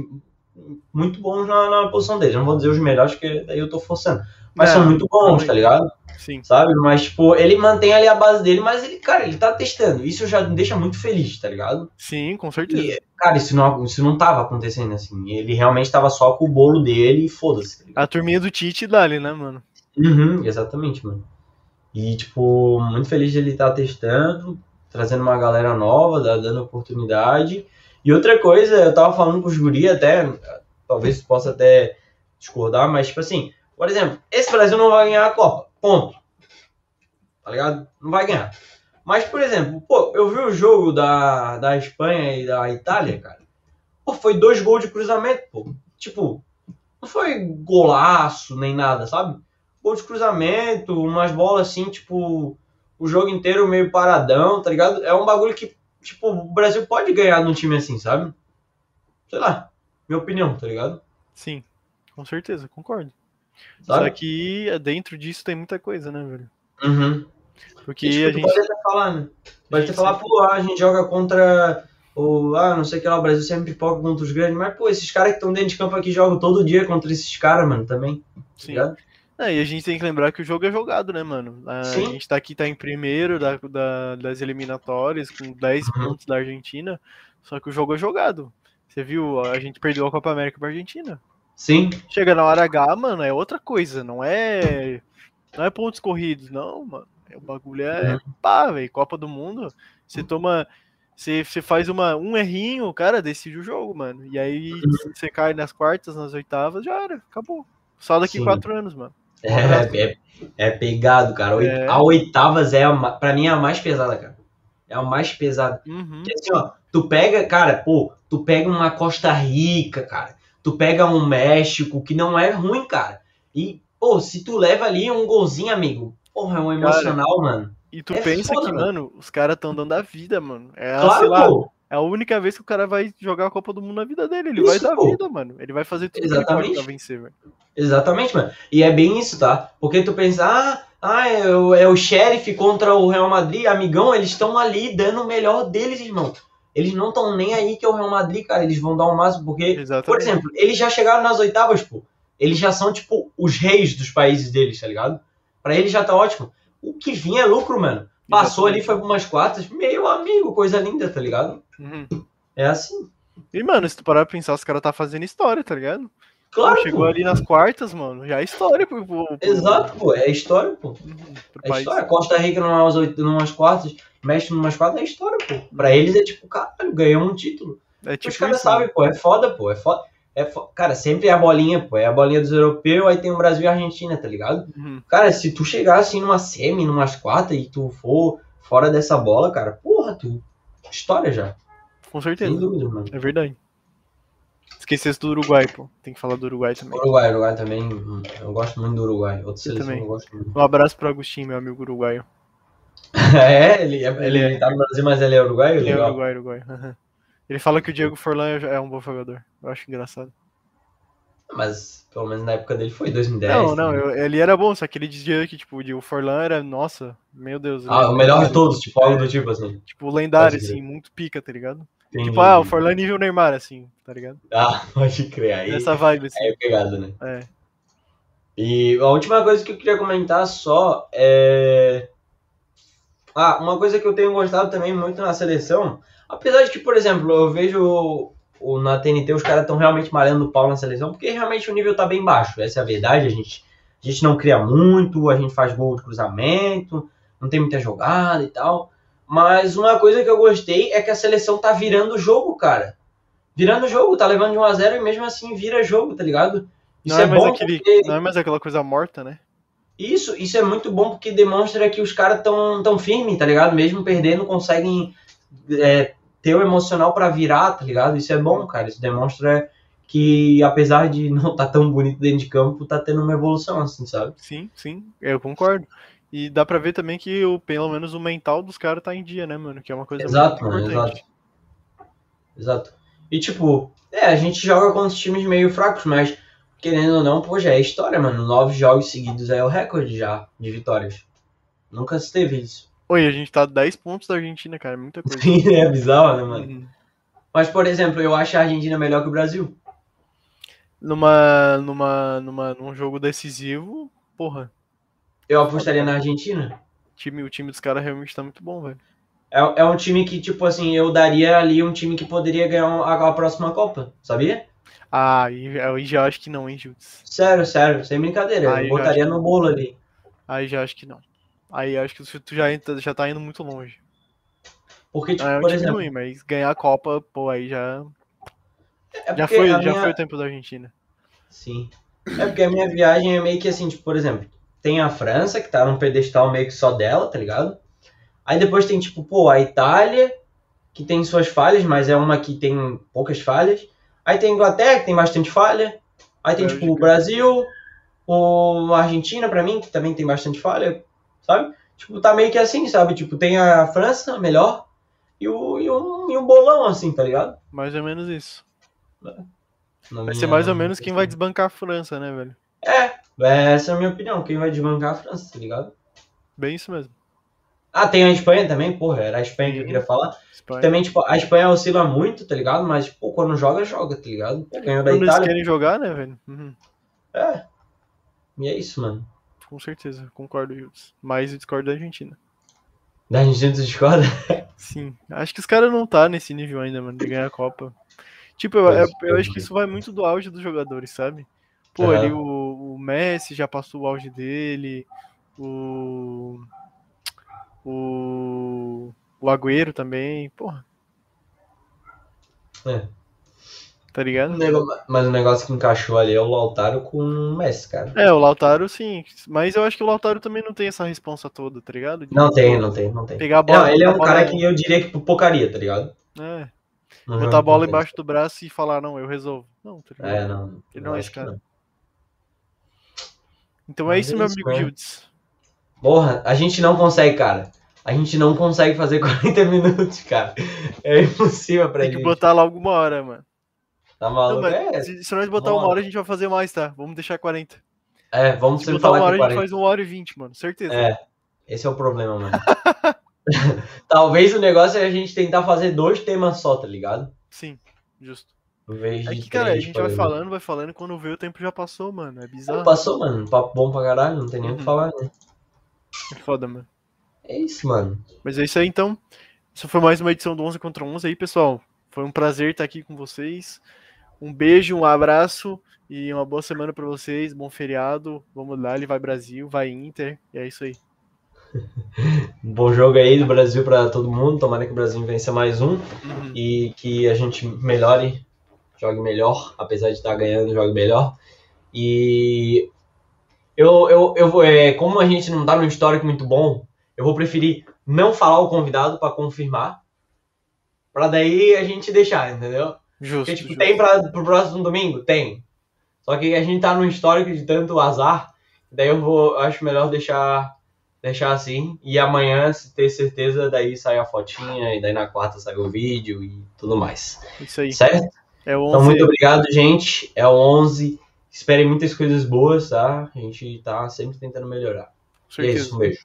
muito bons na, na posição deles. Não vou dizer os melhores, porque daí eu tô forçando. Mas é, são muito bons, tá ligado? Sim. Sabe? Mas, tipo, ele mantém ali a base dele, mas ele, cara, ele tá testando. Isso já me deixa muito feliz, tá ligado? Sim, com certeza. E, cara, isso não, isso não tava acontecendo assim. Ele realmente tava só com o bolo dele e foda-se. Tá a turminha do Tite dali, né, mano? Uhum, exatamente, mano. E, tipo, muito feliz de ele estar tá testando, trazendo uma galera nova, dando oportunidade. E outra coisa, eu tava falando com os guri até, talvez possa até discordar, mas, tipo assim, por exemplo, esse Brasil não vai ganhar a Copa. Ponto. Tá ligado? Não vai ganhar. Mas, por exemplo, pô, eu vi o jogo da, da Espanha e da Itália, cara. Pô, foi dois gols de cruzamento, pô. Tipo, não foi golaço nem nada, sabe? Gol de cruzamento, umas bolas assim, tipo, o jogo inteiro meio paradão, tá ligado? É um bagulho que, tipo, o Brasil pode ganhar num time assim, sabe? Sei lá, minha opinião, tá ligado? Sim, com certeza, concordo. Só que dentro disso tem muita coisa, né, velho? Uhum. Porque e, tipo, a gente. Pode até falar, né? Pode até falar, pô, a gente joga contra o. Ah, não sei o que lá, o Brasil sempre pipoca contra os grandes, mas, pô, esses caras que estão dentro de campo aqui jogam todo dia contra esses caras, mano, também. Tá Sim. Tá é, e a gente tem que lembrar que o jogo é jogado, né, mano? A, Sim. a gente tá aqui, tá em primeiro da, da das eliminatórias, com 10 uhum. pontos da Argentina, só que o jogo é jogado. Você viu, a gente perdeu a Copa América pra Argentina. Sim. Chega na hora H, mano, é outra coisa, não é. Não é pontos corridos, não, mano. É, o bagulho é uhum. pá, velho. Copa do Mundo. Você toma. Você, você faz uma, um errinho, cara, decide o jogo, mano. E aí uhum. você cai nas quartas, nas oitavas, já era, acabou. Só daqui Sim. quatro anos, mano. É, é, é, pegado, cara. É. A oitavas é, a, pra mim, é a mais pesada, cara. É a mais pesada. Uhum. Porque assim, ó, tu pega, cara, pô, tu pega uma Costa Rica, cara tu pega um México que não é ruim, cara. E, pô, se tu leva ali um golzinho, amigo, porra, é um emocional, cara, mano. E tu é pensa foda, que, mano, mano os caras estão dando a vida, mano. É, claro, lá, pô. É a única vez que o cara vai jogar a Copa do Mundo na vida dele. Ele isso, vai dar pô. vida, mano. Ele vai fazer tudo Exatamente. pra vencer, velho. Exatamente, mano. E é bem isso, tá? Porque tu pensa, ah, ah é, o, é o Sheriff contra o Real Madrid, amigão, eles estão ali dando o melhor deles, irmão. Eles não estão nem aí que é o Real Madrid, cara. Eles vão dar o máximo, porque, Exatamente. por exemplo, eles já chegaram nas oitavas, pô. Eles já são, tipo, os reis dos países deles, tá ligado? Pra eles já tá ótimo. O que vinha é lucro, mano. Passou Exatamente. ali, foi pra umas quartas. Meu amigo, coisa linda, tá ligado? Uhum. É assim. E, mano, se tu parar pra pensar, os caras tá fazendo história, tá ligado? Claro, chegou pô. ali nas quartas, mano. Já é história pro, pro, Exato, pô. É história, pô. Uhum, é história. Costa Rica numas, numas quartas, México numas quartas, é história, pô. Pra eles é tipo, caralho, ganhou um título. É tipo Os caras sabem, pô. É foda, pô. É foda. É fo... Cara, sempre é a bolinha, pô. É a bolinha dos europeus, aí tem o Brasil e a Argentina, tá ligado? Uhum. Cara, se tu chegar assim numa semi, numas quartas, e tu for fora dessa bola, cara, porra, tu. História já. Com certeza. Sem dúvida, mano. É verdade. Esquecesse do Uruguai, pô. Tem que falar do Uruguai também. Uruguai, Uruguai também. Eu gosto muito do Uruguai. Também. eu muito. Um abraço pro Agostinho, meu amigo uruguaio. (laughs) é, ele, é, ele, ele tá no Brasil, mas ele é uruguaio? Ele é uruguai, uruguai. (laughs) Ele fala que o Diego Forlan é um bom jogador. Eu acho engraçado. Mas pelo menos na época dele foi 2010. Não, não, eu, ele era bom, só que ele dizia que, tipo, o Forlan era, nossa, meu Deus. Ah, o melhor de todos, tipo, algo do tipo assim. Tipo, lendário, assim, muito pica, tá ligado? Entendi. Tipo, ah, o Forlan nível Neymar, assim, tá ligado? Ah, (laughs) pode crer. Aí, Essa vibe, assim. É pegado, né? É. E a última coisa que eu queria comentar só é. Ah, uma coisa que eu tenho gostado também muito na seleção, apesar de que, por exemplo, eu vejo o, na TNT os caras estão realmente malhando o pau na seleção, porque realmente o nível tá bem baixo, essa é a verdade, a gente A gente não cria muito, a gente faz gol de cruzamento, não tem muita jogada e tal. Mas uma coisa que eu gostei é que a seleção tá virando o jogo, cara. Virando o jogo, tá levando de 1 a 0 e mesmo assim vira jogo, tá ligado? Isso não é, é bom aquele, porque... não é mais aquela coisa morta, né? Isso, isso é muito bom porque demonstra que os caras tão, tão firmes, tá ligado? Mesmo perdendo, conseguem é, ter o emocional para virar, tá ligado? Isso é bom, cara. Isso demonstra que, apesar de (laughs) não estar tá tão bonito dentro de campo, tá tendo uma evolução, assim, sabe? Sim, sim, eu concordo. E dá pra ver também que o, pelo menos o mental dos caras tá em dia, né, mano? Que é uma coisa exato, muito mano, importante. Exato. Exato. E tipo, é, a gente joga com os times meio fracos, mas querendo ou não, pô, já é história, mano. Nove jogos seguidos é o recorde já de vitórias. Nunca se teve isso. Oi, a gente tá 10 pontos da Argentina, cara. Muita coisa. Sim, (laughs) é bizarro, né, mano? Uhum. Mas, por exemplo, eu acho a Argentina melhor que o Brasil. Numa, numa, numa, num jogo decisivo, porra. Eu apostaria na Argentina. O time, o time dos caras realmente tá muito bom, velho. É, é um time que, tipo assim, eu daria ali um time que poderia ganhar a, a próxima Copa, sabia? Ah, aí já acho que não, hein, Jules? Sério, sério, sem brincadeira. Aí eu botaria no bolo ali. Aí já acho que não. Aí acho que tu já, entra, já tá indo muito longe. Porque, tipo, é por exemplo... Ruim, mas ganhar a Copa, pô, aí já... É já foi, já foi o tempo da Argentina. Sim. É porque a minha viagem é meio que assim, tipo, por exemplo, tem a França, que tá num pedestal meio que só dela, tá ligado? Aí depois tem, tipo, pô, a Itália, que tem suas falhas, mas é uma que tem poucas falhas. Aí tem a Inglaterra, que tem bastante falha. Aí tem, tipo, o Brasil, o Argentina, pra mim, que também tem bastante falha, sabe? Tipo, tá meio que assim, sabe? Tipo, tem a França, melhor, e o, e um, e um bolão, assim, tá ligado? Mais ou menos isso. É. vai minha... ser mais ou menos quem vai desbancar a França, né, velho? É, essa é a minha opinião. Quem vai desbancar a França, tá ligado? Bem isso mesmo. Ah, tem a Espanha também, porra, era a Espanha que eu queria falar. Espanha. Também, tipo, a Espanha oscila muito, tá ligado? Mas, pô, quando joga, joga, tá ligado? Ganhou da quando Itália. Eles querem jogar, né, velho? Uhum. É. E é isso, mano. Com certeza, concordo, Hildes. Mas eu discordo da Argentina. Da Argentina tu discorda? (laughs) Sim. Acho que os caras não tá nesse nível ainda, mano, de ganhar a Copa. Tipo, eu, eu, eu acho que isso vai muito do auge dos jogadores, sabe? Pô, uhum. ali o, o Messi já passou o auge dele, o o, o Agüero também, porra. É. Tá ligado? Mas o negócio que encaixou ali é o Lautaro com o Messi, cara. É, o Lautaro sim. Mas eu acho que o Lautaro também não tem essa responsa toda, tá ligado? De não tem, não tem, não tem. Pegar a bola. Não, ele é um cara que eu diria que pocaria, tá ligado? É. Uhum, botar a bola embaixo do braço e falar, não, eu resolvo. Não, tá ligado? É, não. Ele não é esse cara. Então é isso, meu amigo Gildes. Porra, a gente não consegue, cara a gente não consegue fazer (laughs) 40 minutos, cara. É impossível pra Tem gente. Tem que botar lá alguma hora, mano. Tá maluco? Não, é. se, nós botar uma hora, a gente vai fazer mais, tá? Vamos deixar 40. É, vamos se botar uma hora, a gente faz uma hora e 20, mano. Certeza. É, esse é o problema, mano. (laughs) Talvez o negócio é a gente tentar fazer dois temas só, tá ligado? Sim, justo. É que, cara, a gente vai falando, vai falando, quando vê o tempo já passou, mano. É bizarro. Passou, mano. Papo bom pra caralho, não tem nem o uhum. que falar, né? É foda, mano. É isso, mano. Mas é isso aí, então. Essa foi mais uma edição do 11 contra 11 aí, pessoal. Foi um prazer estar aqui com vocês. Um beijo, um abraço e uma boa semana para vocês. Bom feriado. Vamos lá, ele vai Brasil, vai Inter. E é isso aí. um (laughs) bom jogo aí do Brasil para todo mundo. Tomara que o Brasil vença mais um uhum. e que a gente melhore, jogue melhor, apesar de estar ganhando, jogue melhor. E eu, eu, eu é, como a gente não tá num histórico muito bom, eu vou preferir não falar o convidado para confirmar, para daí a gente deixar, entendeu? Justo. Porque, tipo, justo. tem para pro próximo domingo? Tem. Só que a gente tá num histórico de tanto azar, daí eu vou, acho melhor deixar deixar assim e amanhã se ter certeza daí sai a fotinha e daí na quarta sai o vídeo e tudo mais. Isso aí. Certo? É o 11. Então muito obrigado, gente. É o 11. Esperem muitas coisas boas, tá? A gente tá sempre tentando melhorar. É isso, um beijo.